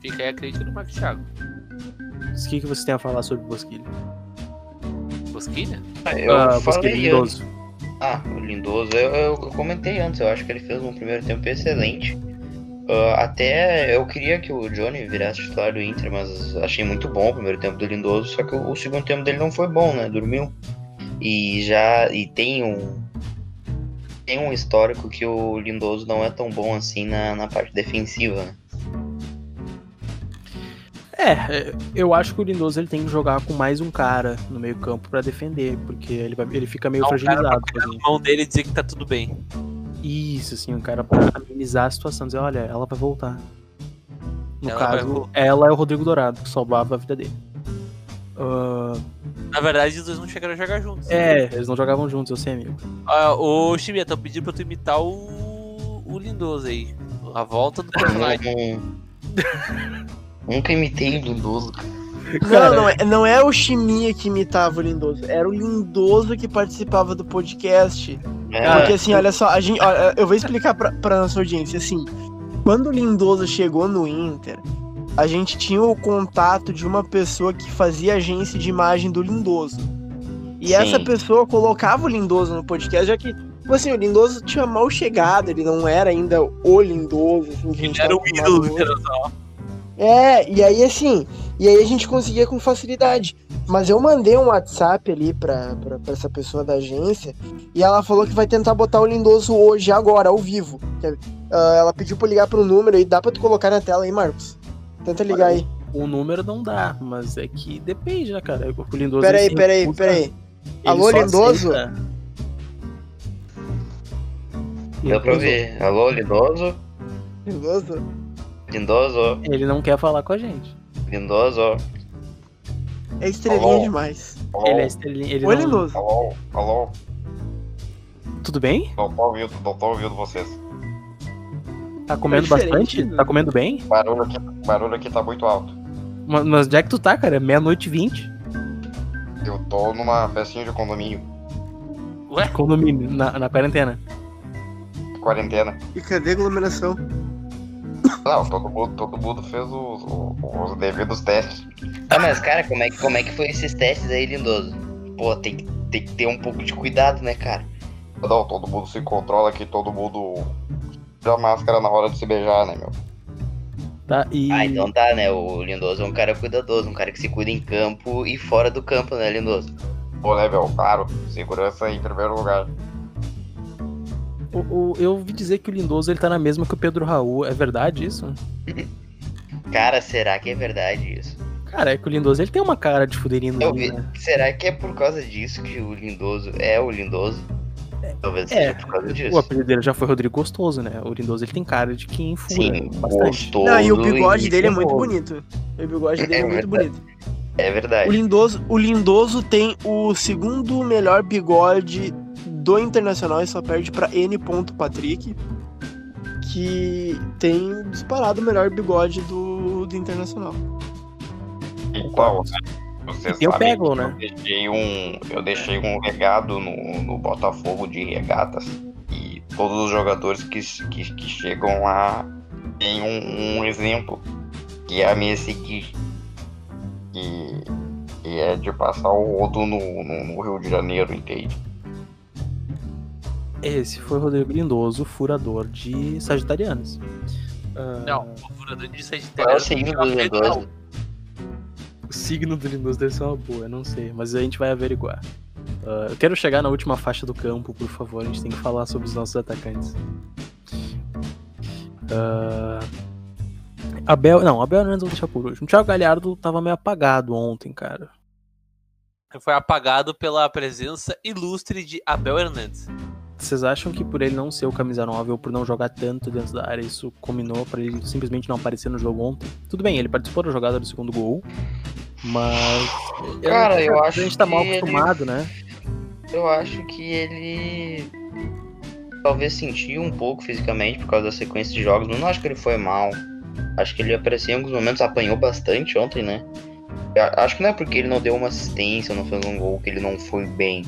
B: Fica aí a crítica do Marcos Thiago.
A: O que, que você tem a falar sobre o Bosquilha?
B: Bosquilha?
C: Eu
A: Ah, Bosquilha
C: falei antes.
A: Lindoso.
C: Ah, o Lindoso, eu, eu- comentei antes, eu acho que ele fez um primeiro tempo excelente. Ah, até eu queria que o Johnny virasse titular do Inter, mas achei muito bom o primeiro tempo do Lindoso, só que o, o segundo tempo dele não foi bom, né? Dormiu. E já e tem um tem um histórico que o Lindoso não é tão bom assim na, na parte defensiva, né?
A: É, eu acho que o Lindoso ele tem que jogar com mais um cara no meio campo pra defender, porque ele, vai, ele fica meio
B: Não, o cara
A: fragilizado.
B: pra
A: assim.
B: Na mão dele e dizer que tá tudo bem.
A: Isso, assim, um cara pra amenizar a situação, dizer, olha, ela vai voltar. No
B: Ela
A: caso,
B: voltar.
A: ela é o Rodrigo Dourado, que salvava a vida dele. Ah,
B: Na verdade, os dois não chegaram a jogar juntos.
A: é, eles não jogavam juntos, eu sei, amigo.
B: Ah, ô, Chimia, tô pedindo pra tu imitar o, o Lindoso aí. A volta do personagem.
C: Nunca imitei o Lindoso.
D: Não, não é, não é o Chimia que imitava o Lindoso, era o Lindoso que participava do podcast.
C: É,
D: Porque assim, olha só, a gente, olha, eu vou explicar pra, pra nossa audiência, assim, quando o Lindoso chegou no Inter, a gente tinha o contato de uma pessoa que fazia agência de imagem do Lindoso. E
C: Sim.
D: essa pessoa colocava o Lindoso no podcast, já que, tipo assim, o Lindoso tinha mal chegado, ele não era ainda o Lindoso, assim, gente
B: Era o ídolo
D: hoje.
B: Internacional.
D: É, e aí assim, e aí a gente conseguia com facilidade. Mas eu mandei um WhatsApp ali pra, pra, pra essa pessoa da agência e ela falou que vai tentar botar o Lindoso hoje, agora, ao vivo. Ah, ela pediu pra eu ligar pro número aí, dá pra tu colocar na tela aí, Marcos? Tenta ligar aí.
A: O número não dá, mas é que depende, né, cara? O Lindoso.
D: Peraí, peraí,
A: recusa,
D: peraí.
A: ele
D: Alô, Lindoso?
A: aceita-
C: Deu pra ouvir. Alô, Lindoso?
D: Lindoso?
C: Lindoso?
A: Ele não quer falar com a gente.
C: Lindoso?
D: É estrelinha
C: Alô?
D: demais.
C: Alô?
A: Ele é estrelinha. Ele
D: Oi,
A: não...
D: Lindoso.
E: Alô, alô,
A: Tudo bem?
E: não tô ouvindo, não tô ouvindo vocês.
A: Tá comendo
D: diferente,
A: bastante?
D: né?
A: Tá comendo bem?
E: O barulho aqui, barulho aqui tá muito alto.
A: Ma- Mas onde é que tu tá, cara? É meia-noite e vinte.
E: Eu tô numa festinha de condomínio,
B: Ué?
A: Condomínio, na, na quarentena.
E: quarentena.
D: E cadê a aglomeração?
E: Não, todo mundo, todo mundo fez os, os, os devidos testes.
C: Ah, mas cara, como é, que- como é que foi esses testes aí, Lindoso? Pô, tem, que- tem que ter um pouco de cuidado, né, cara?
E: Não, todo mundo se controla aqui, todo mundo tira a máscara na hora de se beijar, né, meu?
A: Tá? E.
C: Ah, então tá, né? O Lindoso é um cara cuidadoso, um cara que se cuida em campo e fora do campo, né, Lindoso?
E: Pô, né, meu? Claro, segurança em primeiro lugar.
A: O- o- eu ouvi dizer que o Lindoso ele tá na mesma que o Pedro Raul. É verdade isso?
C: Cara, será que é verdade isso?
A: Cara, é que o Lindoso ele tem uma cara de fuderinho, né?
C: Será que é por causa disso que o Lindoso é o Lindoso? Talvez
A: É,
C: seja por causa
A: O
C: disso.
A: apelido dele já foi Rodrigo Gostoso, né? O Lindoso ele tem cara de quem fura
C: Sim,
A: bastante.
C: gostoso.
D: Não, e o bigode
C: e
D: dele é muito bonito. O bigode dele é,
C: É
D: muito bonito.
C: É verdade.
D: O Lindoso, o Lindoso tem o segundo melhor bigode do Internacional e só perde pra N. Patrick, que tem disparado o melhor bigode do, do Internacional.
E: Então, vocês
A: E tem o
E: sabem
A: Peglo,
E: que
A: né?
E: eu deixei um, eu deixei um legado no, no Botafogo de regatas e todos os jogadores que, que, que chegam lá têm um, um exemplo que é a minha seguir que, que é de passar o rodo no, no, no Rio de Janeiro, entende?
A: Esse foi o Rodrigo Lindoso, furador de Sagitarianos. Ah,
B: Não, o furador de
C: Qual é o signo do Lindoso?
A: O signo do Lindoso deve ser uma boa, eu não sei, mas a gente vai averiguar. Ah, eu quero chegar na última faixa do campo, por favor, a gente tem que falar sobre os nossos atacantes. Ah, Abel. Não, Abel Hernandes vou deixar por último. O Thiago Galhardo tava meio apagado ontem, cara.
B: Foi apagado pela presença ilustre de Abel Hernandes.
A: Vocês acham que por ele não ser o camisa 9 ou por não jogar tanto dentro da área, isso combinou pra ele simplesmente não aparecer no jogo ontem? Tudo bem, ele participou da jogada do segundo gol, mas.
C: Cara, eu acho
A: A gente tá mal
C: que ele-
A: acostumado, né?
C: Eu acho que ele talvez sentiu um pouco fisicamente por causa da sequência de jogos, mas não acho que ele foi mal. Acho que ele apareceu em alguns momentos, apanhou bastante ontem, né? Eu Acho que não é porque ele não deu uma assistência, não fez um gol, que ele não foi bem.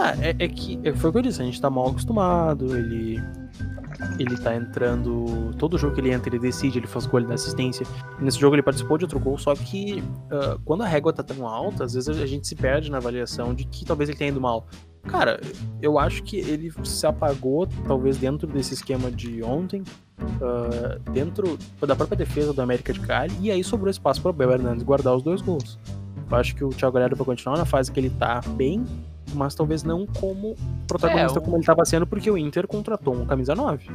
A: Ah, é, é que é, foi o que eu disse, a gente tá mal acostumado, ele. Ele tá entrando. Todo jogo que ele entra, ele decide, ele faz gol, dá assistência. Nesse jogo ele participou de outro gol, só que ah, quando a régua tá tão alta, às vezes a gente se perde na avaliação de que talvez ele tenha ido mal. Cara, eu acho que ele se apagou, talvez dentro desse esquema de ontem, uh, dentro da própria defesa do América de Cali, e aí sobrou espaço para o Hernandes guardar os dois gols. Eu acho que o Thiago Galhardo vai continuar na fase que ele tá bem, mas talvez não como protagonista
B: É, o-
A: como ele estava sendo, porque o Inter contratou um camisa 9.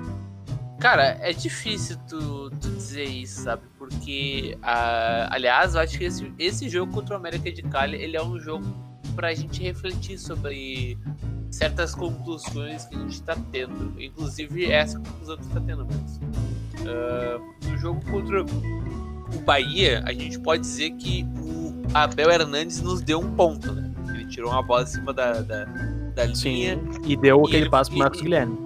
B: Cara, é difícil tu, tu dizer isso, sabe? Porque, ah, aliás, eu acho que esse, esse jogo contra o América de Cali, ele é um jogo pra gente refletir sobre certas conclusões que a gente tá tendo. Inclusive, essa conclusão que tá tendo mesmo. Ah, no jogo contra o Bahia, a gente pode dizer que o Abel Hernandes nos deu um ponto, né? Ele tirou uma bola em cima da, da, da linha
A: E deu
B: E
A: aquele
B: ele-
A: passo pro Marcos Guilherme.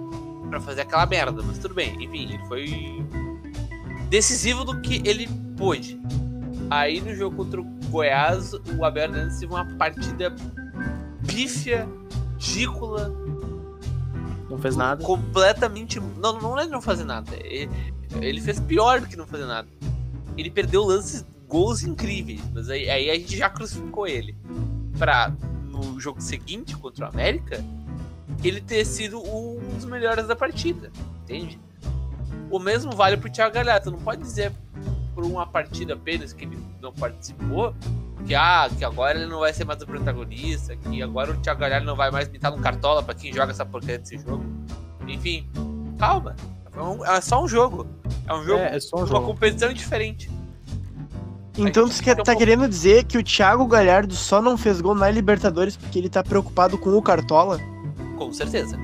B: pra fazer aquela merda, mas tudo bem. Enfim, ele foi decisivo do que ele pôde. Aí no jogo contra o Goiás, o Abel Hernandes teve uma partida pífia, ridícula,
A: Não fez nada.
B: completamente. Não, não é não fazer nada. Ele, ele fez pior do que não fazer nada. Ele perdeu lances, gols incríveis, mas aí, aí a gente já crucificou ele. Pra no jogo seguinte contra o América, ele ter sido um dos melhores da partida, entende? O mesmo vale pro Thiago Galhardo. Tu não pode dizer por uma partida apenas que ele não participou que, ah, que agora ele não vai ser mais o protagonista, que agora o Thiago Galhardo não vai mais mitar no cartola pra quem joga essa porcaria desse jogo. Enfim, calma. É um- É só um jogo. É um jogo,
A: É, é só um
B: uma
A: jogo.
B: competição diferente.
D: Então tu
B: que um
D: tá querendo dizer que o Thiago Galhardo só não fez gol na Libertadores porque ele tá preocupado com o Cartola?
B: Com certeza.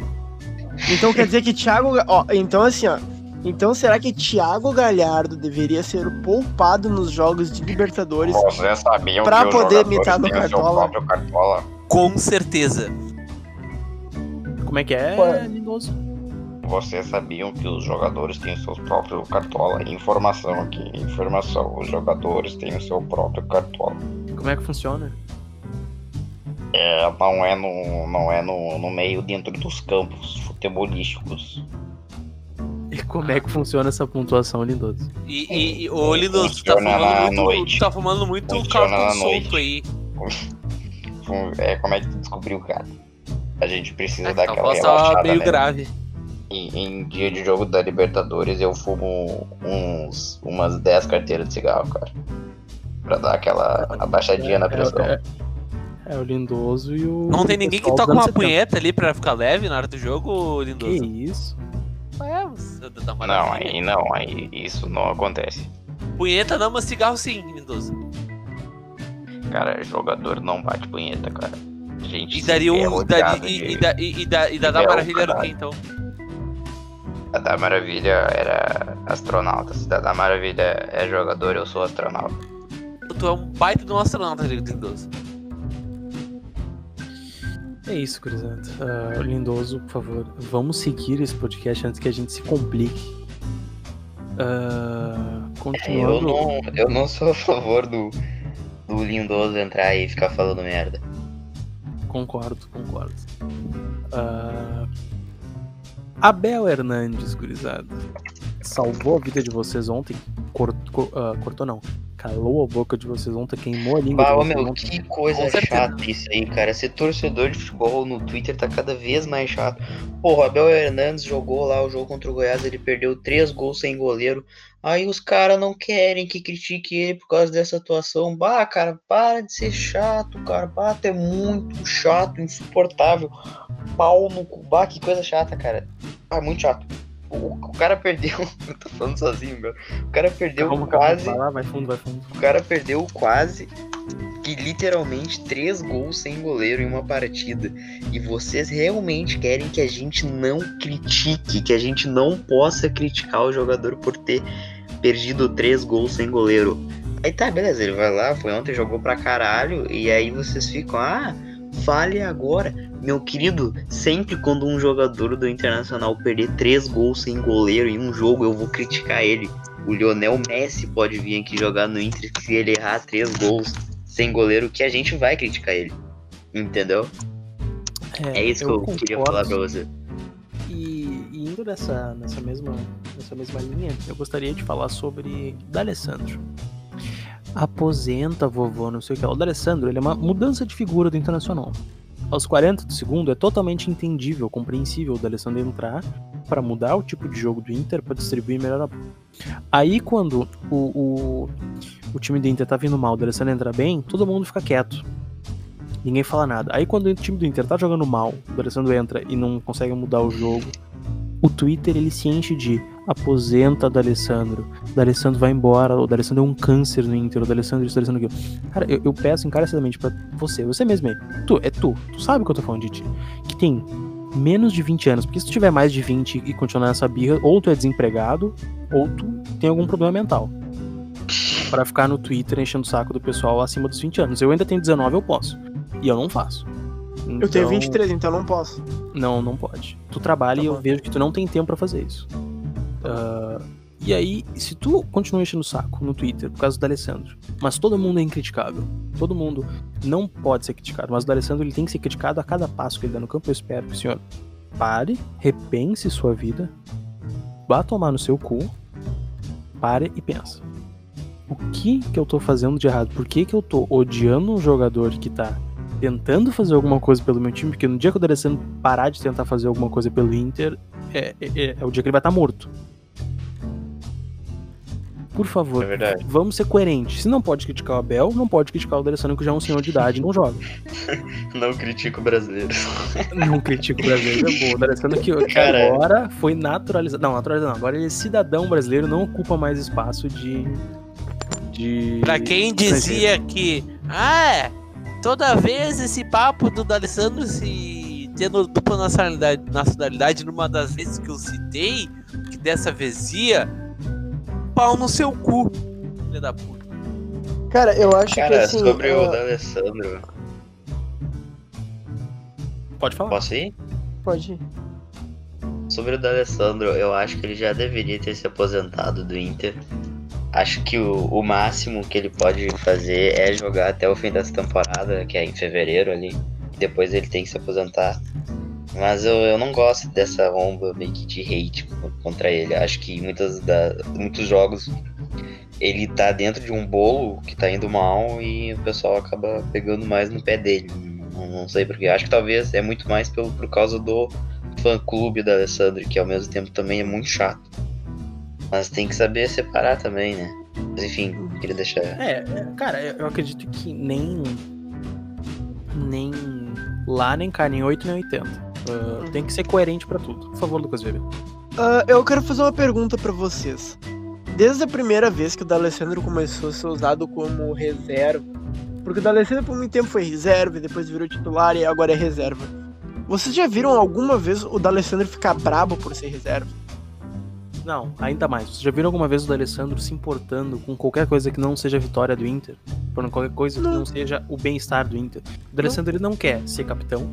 D: Então quer dizer que Thiago. Ó, então assim, ó. Então será que Thiago Galhardo deveria ser poupado nos jogos de Libertadores?
E: Os
D: poder imitar no Cartola.
E: Cartola?
B: Com certeza.
A: Como é que é. Lindoso?
E: Vocês sabiam que os jogadores têm os seus próprios Cartola? Informação aqui, informação. Os jogadores têm o seu próprio Cartola.
A: Como é que funciona?
E: É, não é, no, não é no, no meio dentro dos campos futebolísticos.
A: E como é que funciona essa pontuação, Lindoso?
B: E, e, e ô Lindoso, tu tá fumando muito,
E: noite.
B: tu tá fumando muito solto
E: noite.
B: aí.
E: É, como é que tu descobriu, cara? A gente precisa
B: É, tá,
E: daquela relaxada
B: meio
E: mesmo.
B: grave.
E: Em, em dia de jogo da Libertadores eu fumo uns, umas 10 carteiras de cigarro, cara. Pra dar aquela abaixadinha na pressão.
A: É, é- é o Lindoso e o.
B: Não tem ninguém que toca uma
A: 70.
B: punheta ali pra ficar leve na hora do jogo,
A: Que
B: Lindoso?
A: isso?
B: É, você tá
E: Não, aí não, aí isso não acontece.
B: Punheta não, mas cigarro sim, Lindoso.
E: Cara, jogador não bate punheta, cara. Gente,
B: E daria
E: é
B: um. e, e, da- e, e da, e da, da maravilha era o quê então?
E: A da Maravilha era astronauta. Se a da Maravilha é jogador, eu sou astronauta.
B: Tu é um baita de um astronauta, Lindoso.
A: É isso, gurizada. Ah, Lindoso, por favor, vamos seguir esse podcast antes que a gente se complique.
C: Eu
A: continuando.
C: não, eu não sou a favor do, do Lindoso entrar e ficar falando merda.
A: Concordo, concordo. Ah, Abel Hernandes, gurizada. Salvou a vida de vocês ontem. Cort- co- ah, cortou não. Calou a boca de vocês ontem, queimou a língua
C: Bah,
A: de
C: meu,
A: ontem.
C: que coisa chata isso aí, cara. Ser torcedor de futebol no Twitter tá cada vez mais chato. Porra, o Abel Hernandes jogou lá o jogo contra o Goiás, ele perdeu três gols sem goleiro. Aí os caras não querem que critique ele por causa dessa atuação. Bah, cara, para de ser chato, cara. Bah, é muito chato, insuportável. Pau no cu. Bah, que coisa chata, cara. Ah, muito chato. O, o cara perdeu. Eu tô falando sozinho, meu. O cara perdeu
A: Calma, calma,
C: quase.
A: vai lá, vai fundo, vai fundo.
C: O cara perdeu quase que literalmente três gols sem goleiro em uma partida. E vocês realmente querem que a gente não critique, que a gente não possa criticar o jogador por ter perdido três gols sem goleiro. Aí tá, beleza, ele vai lá, foi ontem, jogou pra caralho, e aí vocês ficam, ah, fale agora. Meu querido, sempre quando um jogador do Internacional perder três gols sem goleiro em um jogo, eu vou criticar ele. O Lionel Messi pode vir aqui jogar no Inter se ele errar três gols sem goleiro, que a gente vai criticar ele. Entendeu? É isso que eu, queria
A: concordo.
C: falar pra você.
A: E, e indo nessa, nessa, mesma, nessa mesma linha, eu gostaria de falar sobre D'Alessandro. Aposenta, vovô, não sei o que. O D'Alessandro, ele é uma mudança de figura do Internacional. Aos 40 do segundo, é totalmente entendível, compreensível o D'Alessandro entrar para mudar o tipo de jogo do Inter, para distribuir melhor a bola. Aí, quando o, o, o time do Inter tá vindo mal, o D'Alessandro entra bem, todo mundo fica quieto. Ninguém fala nada. Aí, quando o time do Inter tá jogando mal, o D'Alessandro entra e não consegue mudar o jogo, o Twitter ele se enche de aposenta do Alessandro, o Alessandro vai embora, o Alessandro é um câncer no Inter, o Alessandro isso, o Alessandro aquilo. Cara, eu, eu peço encarecidamente pra você, você mesmo aí, tu, é tu, tu sabe que eu tô falando de ti, que tem menos de 20 anos, porque se tu tiver mais de 20 e continuar nessa birra, ou tu é desempregado, ou tu tem algum problema mental. Para ficar no Twitter enchendo o saco do pessoal acima dos 20 anos. Eu ainda tenho 19, eu posso. E eu não faço.
D: Eu tenho
A: Então-
D: 23, então eu não posso.
A: não, não pode. Tu trabalha
D: Tá
A: e eu vejo que tu não tem tempo pra fazer isso. Ah, e aí, se tu continua enchendo o saco no Twitter por causa do Alessandro, mas todo mundo é incriticável, todo mundo não pode ser criticado, mas o Alessandro ele tem que ser criticado a cada passo que ele dá no campo. Eu espero que o senhor pare, repense sua vida, vá tomar no seu cu, pare e pensa. O que que eu tô fazendo de errado? Por que que eu tô odiando um jogador que tá tentando fazer alguma coisa pelo meu time, porque no dia que o D'Alessandro parar de tentar fazer alguma coisa pelo Inter, é, é- é o dia que ele vai estar morto. Por favor,
C: É
A: vamos ser coerentes. Se não pode criticar o Abel, não pode criticar o D'Alessandro, que já é um senhor de idade e não joga.
C: Não critico brasileiros.
A: Não critico o brasileiro, é bom. O D'Alessandro que, que
C: Cara.
A: agora foi naturalizado. Não, naturalizado não. Agora ele é cidadão brasileiro, não ocupa mais espaço de... de...
B: Pra quem dizia que, ah, toda vez esse papo do D'Alessandro se tendo dupla nacionalidade, nacionalidade numa das vezes que eu citei, que dessa vez ia, pau no seu cu, filha da puta.
D: Cara, eu acho que
C: Cara,
D: assim.
C: sobre o D'Alessandro.
A: Pode falar.
C: Posso ir?
D: Pode ir.
C: Sobre o D'Alessandro, eu acho que ele já deveria ter se aposentado do Inter. Acho que o, o máximo que ele pode fazer é jogar até o fim dessa temporada, que é em fevereiro ali. Depois ele tem que se aposentar. Mas eu, eu não gosto dessa onda meio que de hate contra ele. Acho que muitas da, muitos jogos ele tá dentro de um bolo que tá indo mal e o pessoal acaba pegando mais no pé dele. Não, não sei porquê. Acho que talvez é muito mais pelo, por causa do fã clube da Alessandro, que ao mesmo tempo também é muito chato. Mas tem que saber separar também, né? Mas enfim, queria deixar.
A: É, é, cara, eu acredito que nem. Nem lá, nem cá, nem 8, nem 80. Ah, tem que ser coerente pra tudo. Por favor, Lucas Weber.
D: Ah, eu quero fazer uma pergunta pra vocês. Desde a primeira vez que o D'Alessandro começou a ser usado como reserva, porque o D'Alessandro por muito tempo foi reserva, e depois virou titular e agora é reserva. Vocês já viram alguma vez o D'Alessandro ficar brabo por ser reserva?
A: Não, ainda mais. Vocês já viram alguma vez o D'Alessandro se importando com qualquer coisa que não seja a vitória do Inter? Por qualquer coisa que
D: Não.
A: não seja o bem-estar do Inter? O D'Alessandro ele não quer ser capitão.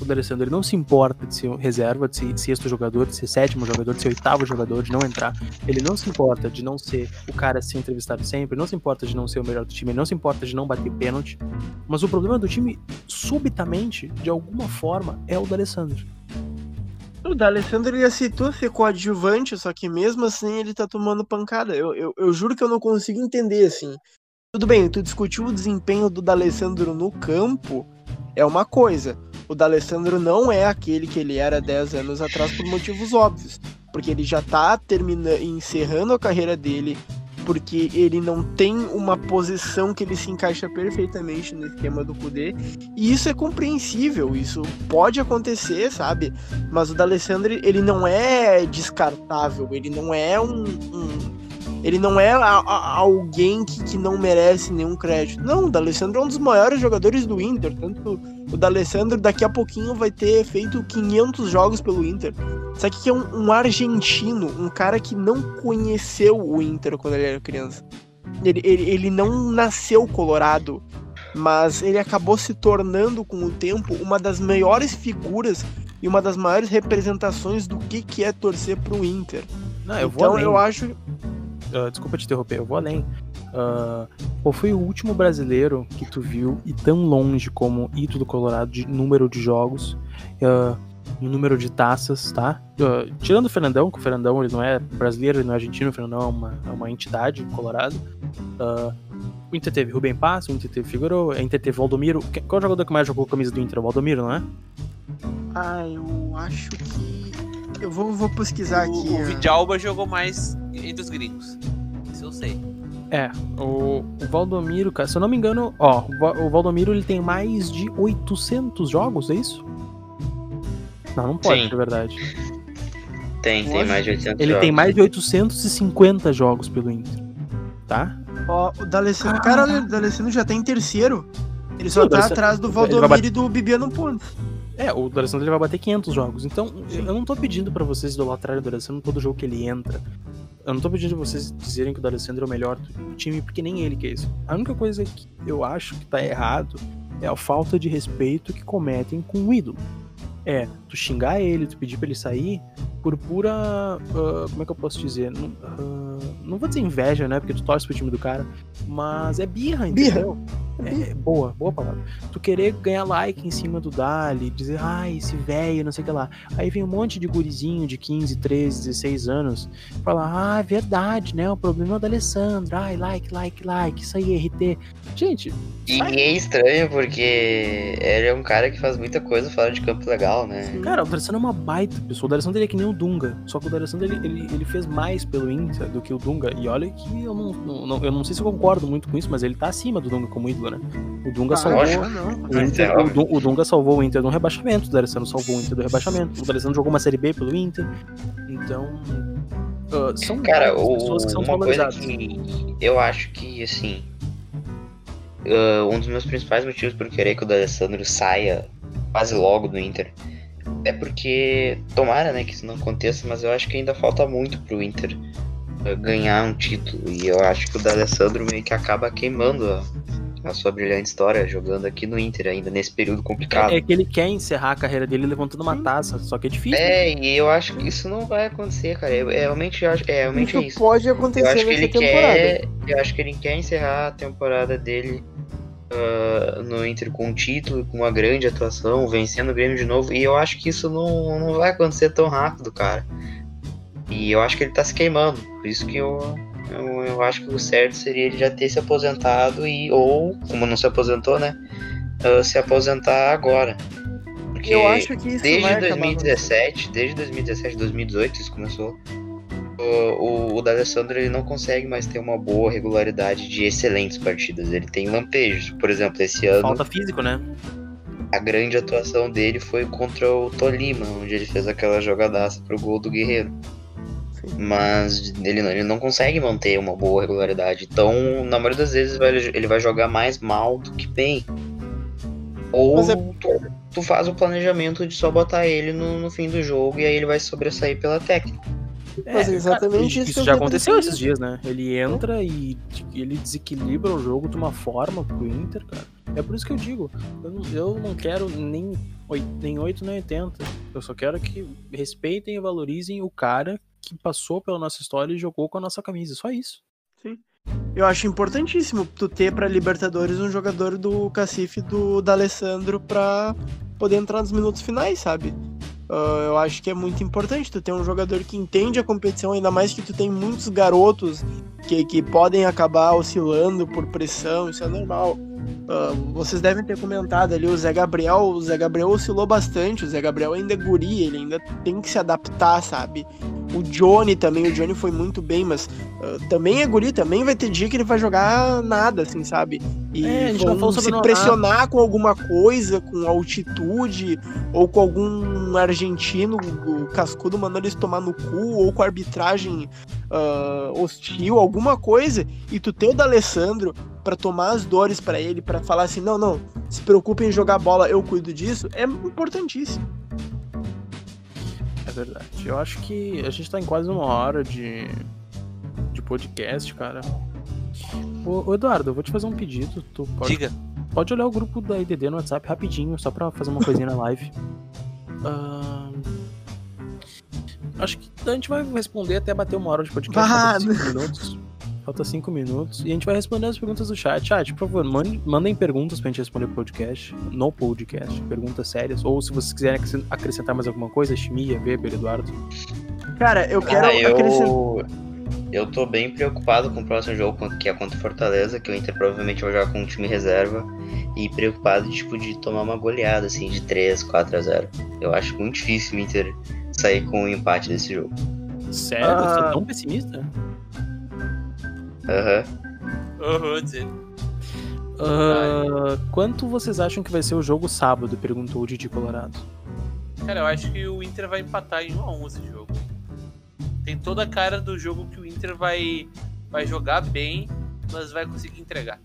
A: O D'Alessandro ele não se importa de ser reserva, de ser sexto jogador, de ser sétimo jogador, de ser oitavo jogador, de não entrar. Ele não se importa de não ser o cara a ser entrevistado sempre, não se importa de não ser o melhor do time, ele não se importa de não bater pênalti. Mas o problema do time, subitamente, de alguma forma, é o D'Alessandro.
D: O D'Alessandro ele aceitou ser coadjuvante, só que mesmo assim ele tá tomando pancada. Eu, eu, eu juro que eu não consigo entender, assim. Tudo bem, tu discutiu o desempenho do D'Alessandro no campo, é uma coisa. O D'Alessandro não é aquele que ele era 10 anos atrás por motivos óbvios. Porque ele já tá terminando, encerrando a carreira dele, porque ele não tem uma posição que ele se encaixa perfeitamente no esquema do Kudê. E isso é compreensível, isso pode acontecer, sabe? Mas o D'Alessandro, ele não é descartável, ele não é um. um- ele não é a- a- alguém que, que não merece nenhum crédito. Não, o D'Alessandro é um dos maiores jogadores do Inter. Tanto o D'Alessandro daqui a pouquinho vai ter feito 500 jogos pelo Inter. Só que é um, um argentino, um cara que não conheceu o Inter quando ele era criança. Ele, ele, ele não nasceu colorado, mas ele acabou se tornando com o tempo uma das maiores figuras e uma das maiores representações do que, que é torcer pro Inter.
A: Não, eu
D: então eu acho.
A: Ah, desculpa te interromper, eu vou além. Ah, qual foi o último brasileiro que tu viu e tão longe como do Colorado de número de jogos, ah, em número de taças, tá? Ah, tirando o Fernandão, que o Fernandão ele não é brasileiro, ele não é argentino, o Fernandão é uma, é uma entidade do Colorado. O Inter teve Rubem Passo, o Inter teve Figueiredo, o Inter teve Valdomiro. Qual jogador que mais jogou a camisa do Inter? O Valdomiro, não é?
D: Ah, eu acho que. Eu vou, vou pesquisar aqui.
B: O, o
D: ah.
B: Vidalba jogou mais entre os gringos. Isso eu sei.
A: É, o, o Valdomiro, cara, se eu não me engano, ó, o, Va- o Valdomiro ele tem mais de 800 jogos, é isso? Não, não pode,
C: Sim.
A: na verdade.
C: Tem, tem mais de 800
A: Ele tem
C: jogos.
A: mais de 850 jogos pelo Inter, tá?
D: Ó, o D'Alessandro, cara, o D'Alessandro já tá em terceiro. Ele só
A: Sim, o
D: tá atrás do Valdomiro e do Bibiano Pontes.
A: É, o D'Alessandro ele vai bater 500 jogos. Então, eu não tô pedindo pra vocês idolatrarem o D'Alessandro todo jogo que ele entra. Eu não tô pedindo pra vocês dizerem que o D'Alessandro é o melhor do time, porque nem ele que é isso. A única coisa que eu acho que tá errado é a falta de respeito que cometem com o ídolo. É, tu xingar ele, tu pedir pra ele sair por pura. ah, como é que eu posso dizer? Não, ah, não vou dizer inveja, né? Porque tu torce pro time do cara. Mas é birra,
D: Birra.
A: entendeu? É, é boa, boa palavra. Tu querer ganhar like em cima do Dali, dizer, ai, esse velho, não sei o que lá. Aí vem um monte de gurizinho de 15, 13, 16 anos, falar, ah, é verdade, né? O problema é o da Alessandra. Ai, like, like, like, isso aí, RT. Gente,
C: E
A: sai.
C: é estranho porque ele é um cara que faz muita coisa fora de campo legal, né?
A: Cara, o D'Alessandro é uma baita pessoa. O D'Alessandro é que nem o Dunga. Só que o D'Alessandro ele, ele, ele fez mais pelo Inter do que o Dunga. E olha que eu não, não- não- eu não sei se eu concordo muito com isso, mas ele tá acima do Dunga como ídolo, né? O Dunga
D: Ah,
A: salvou.
C: lógico.
D: não.
A: O, Inter- o o Dunga salvou o Inter do rebaixamento, o D'Alessandro salvou o Inter do rebaixamento. O D'Alessandro jogou uma Série B pelo Inter. Então. ah, são
C: Cara, o-
A: pessoas que são
C: uma coisa
A: valorizadas.
C: que eu acho que, assim, ah, um dos meus principais motivos por querer que o D'Alessandro saia quase logo do Inter é porque, tomara, né, que isso não aconteça, mas eu acho que ainda falta muito pro Inter ah, ganhar um título, e eu acho que o D'Alessandro meio que acaba queimando a, a sua brilhante história jogando aqui no Inter, ainda nesse período complicado.
A: É, é que ele quer encerrar a carreira dele levantando uma taça, só que é difícil.
C: É, e eu acho que isso não vai acontecer, cara. Eu, eu realmente acho, é, realmente é
D: Isso
C: isso.
D: pode
C: Eu
D: acontecer
C: acho que ele
D: temporada.
C: quer. Eu acho que ele quer encerrar a temporada dele ah, no Inter com um título, com uma grande atuação, vencendo o Grêmio de novo. E eu acho que isso não, não vai acontecer tão rápido, cara. E eu acho que ele tá se queimando. Por isso que eu, eu, eu acho que o certo seria ele já ter se aposentado e, ou, como não se aposentou, né? ah, se aposentar agora. Porque
D: Eu acho que isso
C: desde
D: vai acabar
C: 2017, desde 2017, 2018 isso começou. O, o, D'Alessandro ele não consegue mais ter uma boa regularidade de excelentes partidas. Ele tem lampejos. Por exemplo, esse ano
A: Falta físico, né?
C: a grande atuação dele foi contra o Tolima, onde ele fez aquela jogadaça pro gol do Guerreiro. Mas ele não, ele não consegue manter uma boa regularidade. Então, na maioria das vezes, vai- ele vai jogar mais mal do que bem. Ou
D: é-
C: tu, tu faz o planejamento de só botar ele no, no fim do jogo e aí ele vai sobressair pela técnica.
D: Mas é exatamente
A: cara,
D: isso que
A: isso
D: eu
A: já aconteceu
D: pensando.
A: esses dias, né? Ele entra e ele desequilibra o jogo de uma forma pro Inter, cara. É por isso que eu digo, eu não, eu não quero nem, oi- nem 8 nem 80. Eu só quero que respeitem e valorizem o cara que passou pela nossa história e jogou com a nossa camisa. Só isso.
D: Eu acho importantíssimo tu ter pra Libertadores um jogador do Cacife do D'Alessandro pra poder entrar nos minutos finais, sabe? Ah, eu acho que é muito importante tu ter um jogador que entende a competição, ainda mais que tu tem muitos garotos que, que podem acabar oscilando por pressão, isso é normal. Ah, vocês devem ter comentado ali o Zé Gabriel, o Zé Gabriel oscilou bastante, o Zé Gabriel ainda é guri, ele ainda tem que se adaptar, sabe? O Johnny também, o Johnny foi muito bem, mas ah, também é guri, também vai ter dia que ele vai jogar nada, assim, sabe? E
A: É,
D: se pressionar com alguma coisa, com altitude, ou com algum argentino o cascudo mandando eles tomar no cu, ou com arbitragem ah, hostil, alguma coisa, e tu ter o D'Alessandro pra tomar as dores pra ele, pra falar assim, não, não, se preocupe em jogar bola, eu cuido disso, é importantíssimo.
A: É verdade. Eu acho que a gente tá em quase uma hora de, de podcast, cara. Ô, Eduardo, eu vou te fazer um pedido. Tu pode,
B: Diga.
A: pode olhar o grupo da IDD no WhatsApp rapidinho, só pra fazer uma coisinha na live. Ahn, Acho que a gente vai responder até bater uma hora de podcast. Falta cinco minutos. Falta cinco minutos. E a gente vai responder as perguntas do chat. Chat, por favor, mande- mandem perguntas pra gente responder no podcast. No podcast. Perguntas sérias. Ou se vocês quiserem acrescen- acrescentar mais alguma coisa, Chimia, Weber, Eduardo.
D: Cara, eu quero
C: Ah,
D: acrescentar.
C: eu, eu tô bem preocupado com o próximo jogo, que é contra o Fortaleza, que o Inter provavelmente vai jogar com um time reserva. E preocupado, tipo, de tomar uma goleada, assim, de 3, 4 a 0. Eu acho muito difícil o Inter sair com o um empate desse jogo.
A: Sério?
D: Ah.
A: Você é tão pessimista?
C: Aham.
B: Aham, dizer.
A: Ah, quanto vocês acham que vai ser o jogo sábado? Perguntou o Didi Colorado.
B: Cara, eu acho que o Inter vai empatar em 1x1 esse jogo. Tem toda a cara do jogo que o Inter vai, vai jogar bem, mas vai conseguir entregar.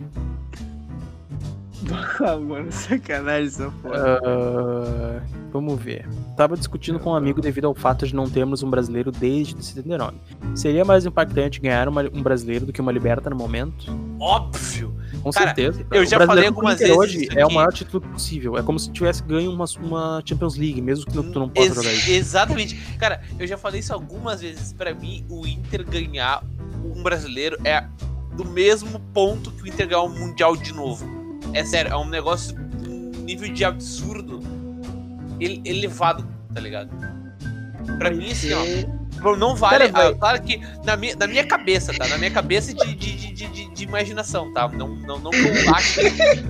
D: Ah, mano, sacanagem essa porra.
A: Ah, vamos ver. Tava discutindo com um amigo devido ao fato de não termos um brasileiro desde 79. Seria mais impactante ganhar uma- um brasileiro do que uma liberta no momento?
B: Óbvio!
A: Com
B: Cara,
A: certeza.
B: eu já falei algumas vezes
A: hoje é o maior título possível. É como se tivesse ganho uma, uma Champions League, mesmo que tu, não possa
B: Ex-
A: jogar isso.
B: Exatamente. Cara, eu já falei isso algumas vezes. Pra mim, o Inter ganhar um brasileiro é do mesmo ponto que o Inter ganhar um Mundial de novo. É sério, é um negócio um nível de absurdo ele- elevado, tá ligado? Pra mim, assim, ó. Não vale.
D: Vai-
B: ah, claro que na minha, na minha cabeça, tá? Na minha cabeça de, de, de, de- de- imaginação, tá? Não, não, não acho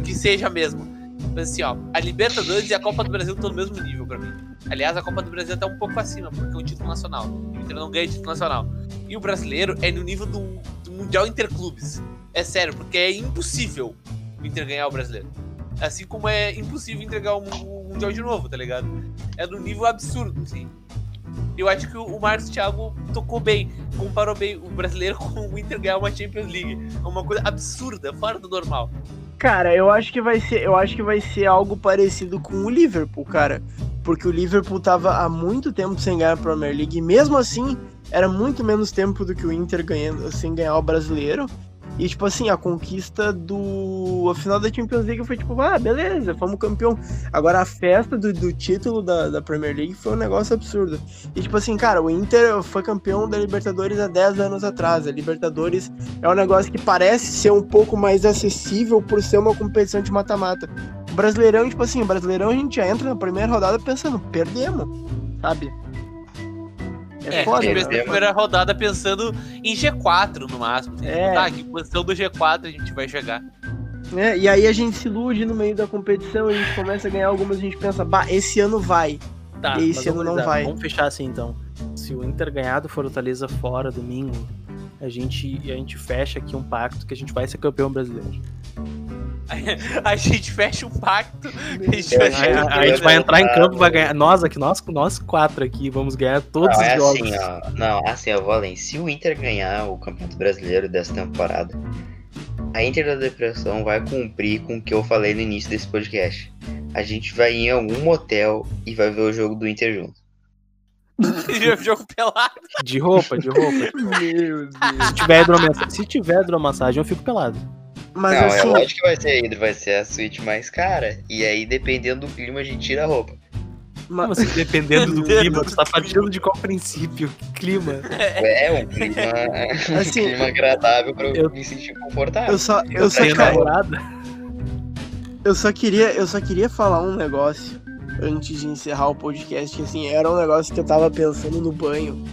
B: que seja mesmo. Mas assim, ó, a Libertadores e a Copa do Brasil estão no mesmo nível pra mim. Aliás, a Copa do Brasil tá um pouco acima, porque é um título nacional. O Inter não ganha título nacional. E o brasileiro é no nível do, do Mundial Interclubes. É sério, porque é impossível o Inter ganhar o brasileiro. Assim como é impossível entregar o, Mu- o Mundial de novo, tá ligado? É no nível absurdo, assim. Eu acho que o Marcos Thiago tocou bem, comparou bem o brasileiro com o Inter ganhar uma Champions League. É uma coisa absurda, fora do normal.
D: Cara, eu acho que vai ser, eu acho que vai ser algo parecido com o Liverpool, cara. Porque o Liverpool tava há muito tempo sem ganhar a Premier League, e mesmo assim, era muito menos tempo do que o Inter ganhando sem ganhar o brasileiro. E tipo assim, a conquista do a final da Champions League foi tipo, ah, beleza, fomos campeão. Agora a festa do, do título da, da Premier League foi um negócio absurdo. E tipo assim, cara, o Inter foi campeão da Libertadores há 10 anos atrás. A Libertadores é um negócio que parece ser um pouco mais acessível por ser uma competição de mata-mata. Brasileirão, tipo assim, Brasileirão a gente já entra na primeira rodada pensando, perdemos, sabe? É,
B: É,
D: foda,
B: a gente
D: né?
B: primeira rodada pensando em G4 no máximo. Assim,
D: É.
B: Tá, que posição do G4 a gente vai chegar.
D: né? E aí a gente se ilude no meio da competição, a gente começa a ganhar algumas, a gente pensa, bah, esse ano vai.
A: Tá,
D: E esse ano não vai.
A: Vamos fechar assim então. Se o Inter ganhar do Fortaleza fora domingo, a gente, a gente fecha aqui um pacto que a gente vai ser campeão brasileiro.
B: A gente fecha um pacto. A gente vai
A: A, a- gente vai entrar em campo, vai ganhar. Nós aqui, nós, nós quatro aqui, vamos ganhar todos
C: Não,
A: os
C: é
A: jogos.
C: assim, ó. Não, assim, eu vou além. Se o Inter ganhar o Campeonato Brasileiro dessa temporada, a Inter da Depressão vai cumprir com o que eu falei no início desse podcast. A gente vai em algum motel e vai ver o jogo do Inter junto.
B: jogo pelado.
A: De roupa, de roupa.
D: Meu Deus.
A: Se tiver hidromassagem, se tiver hidromassagem, eu fico pelado.
D: Mas
C: não, é
D: assim,
C: lógico que vai ser a vai ser a suíte mais cara. E aí, dependendo do clima, a gente tira a roupa.
D: ma-
A: Como assim, dependendo do clima, tu tá partindo de qual princípio? Que clima?
C: É um clima, um
D: Assim,
C: clima agradável pra eu,
A: eu-
C: me sentir confortável.
D: eu só, eu só, cara,
A: namorada?
D: eu só queria, eu só queria falar um negócio antes de encerrar o podcast, que assim, era um negócio que eu tava pensando no banho.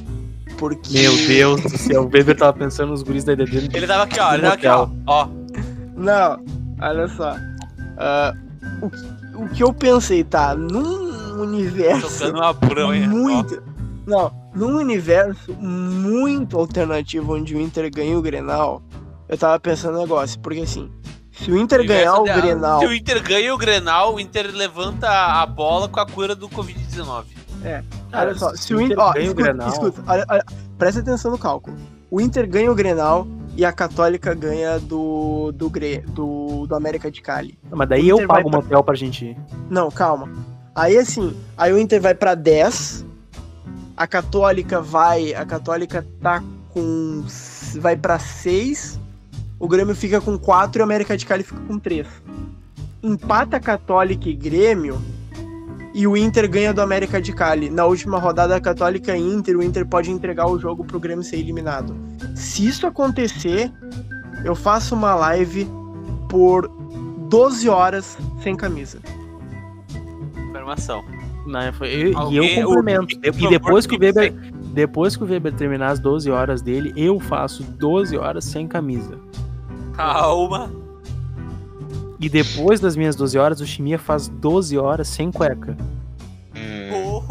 D: Porque
A: Meu Deus do céu, o Weber tava pensando nos guris da EDD.
B: Ele tava aqui, ó. Ele tava aqui, ó. Ó.
D: Não, olha só. Ah, o, que- o que eu pensei, tá? Num universo
B: uma bronha. ó.
D: muito. Não, num universo muito alternativo onde o Inter ganha o Grenal, eu tava pensando um negócio, porque assim, se o Inter ganhar o
B: de-
D: Grenal.
B: Se o Inter ganha o Grenal, o Inter levanta a bola com a cura do Covid-19.
D: Olha só, se o Inter. Ó,
A: ganha o
D: escuta,
A: Grenal,
D: escuta, olha, olha, presta atenção no cálculo. O Inter ganha o Grenal e a Católica ganha do. do, Gre, do, do América de Cali.
A: mas daí
D: o
A: eu pago um motel pra gente ir.
D: Não, calma. Aí assim, aí o Inter vai pra 10. A Católica vai, a Católica tá com vai pra 6. O Grêmio fica com 4 e o América de Cali fica com 3. Empata Católica e Grêmio e o Inter ganha do América de Cali. Na última rodada a Católica e Inter, o Inter pode entregar o jogo pro Grêmio ser eliminado. Se isso acontecer, eu faço uma live por 12 horas sem camisa.
B: Informação.
A: Né, foi- eu- e eu complemento.
B: o-
A: e depois que o Weber. Depois que o Weber terminar as 12 horas dele, eu faço 12 horas sem camisa.
B: Calma.
A: E depois das minhas 12 horas, o Chimia faz 12 horas sem cueca.
C: Hum,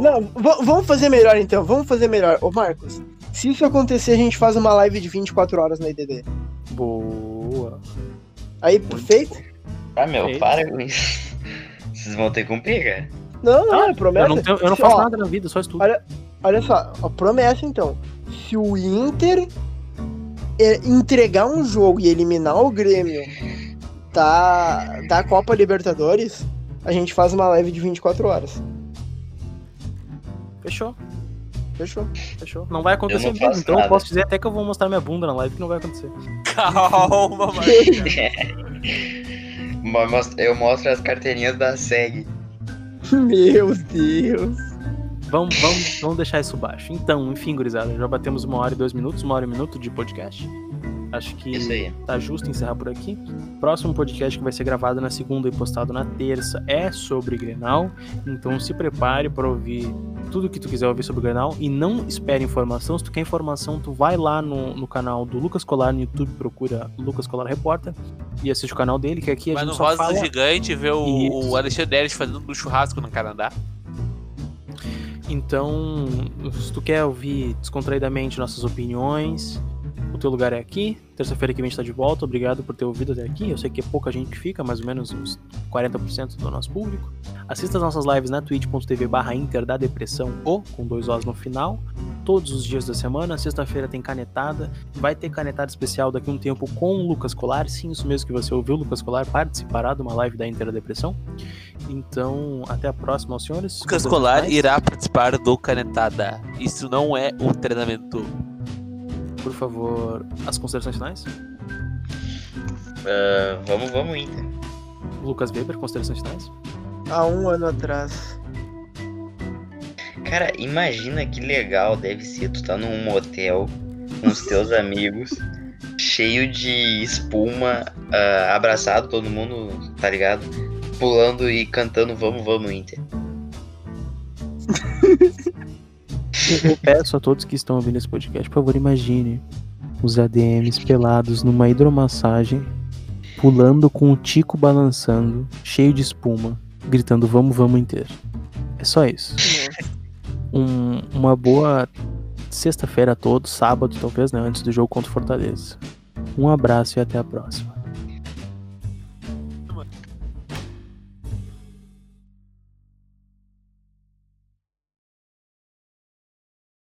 C: Não.
D: Não, vamos fazer melhor então, vamos fazer melhor. Ô Marcos, se isso acontecer, a gente faz uma live de 24 horas na IDD.
A: Boa.
D: Aí, perfeito?
C: Ah, meu,
A: Feito.
C: para com isso. Vocês vão ter que cumprir, cara.
D: Não, não, é
A: Eu
D: promessa.
A: não, tenho- eu não faço
D: ó,
A: nada na vida, só estudo.
D: Olha, olha só, ó, promessa então. Se o Inter é, entregar um jogo e eliminar o Grêmio da, da Copa Libertadores, a gente faz uma live de 24 horas.
A: Fechou,
D: Fechou?
A: fechou. Não vai acontecer
C: não
A: mesmo, então eu
C: nada.
A: posso dizer até que eu vou mostrar minha bunda na live que não vai acontecer.
B: Calma,
C: mostra- Eu mostro as carteirinhas da SEG.
D: Meu Deus.
A: Vamos, vamos, vamos deixar isso baixo. Então, enfim, gurizada, já batemos uma hora e dois minutos, uma hora e um minuto de podcast. Acho que tá justo encerrar por aqui. Próximo podcast que vai ser gravado na segunda e postado na terça é sobre Grenal. Então se prepare para ouvir tudo que tu quiser ouvir sobre Grenal e não espere informação. Se tu quer informação, tu vai lá no, no canal do Lucas Colar no YouTube, procura Lucas Colar Repórter e assiste o canal dele, que aqui a
B: Vai no
A: gente só
B: Voz
A: fala...
B: do Gigante ver o,
A: Isso.
B: o Alexandre Neres fazendo um churrasco no Canadá.
A: Então, se tu quer ouvir descontraidamente nossas opiniões, o teu lugar é aqui. Terça-feira que vem a gente tá de volta. Obrigado por ter ouvido até aqui. Eu sei que é pouca gente que fica, mais ou menos uns 40% do nosso público. Assista as nossas lives na twitch.tv barra Inter da Depressão ou com dois Os no final. Todos os dias da semana. Sexta-feira tem canetada. Vai ter canetada especial daqui a um tempo com o Lucas Colar. Sim, isso mesmo que você ouviu. O Lucas Colar participará de uma live da Inter da Depressão. Então, até a próxima, aos senhores.
B: Lucas Colar irá participar do Canetada. Isso não é um treinamento.
A: Por favor, as considerações finais?
C: Ah, vamos, vamos, Inter.
A: Lucas Weber, considerações finais?
D: Há um ano atrás.
C: Cara, imagina que legal deve ser tu tá num motel com os teus amigos, cheio de espuma, ah, abraçado, todo mundo, tá ligado? Pulando e cantando Vamos, vamos, Inter.
A: Eu peço a todos que estão ouvindo esse podcast, por favor, imagine os ADMs pelados numa hidromassagem, pulando com o tico balançando, cheio de espuma, gritando vamos, vamos inteiro. É só isso. Um- uma boa sexta-feira a todos, sábado talvez, né, antes do jogo contra o Fortaleza. Um abraço e até a próxima.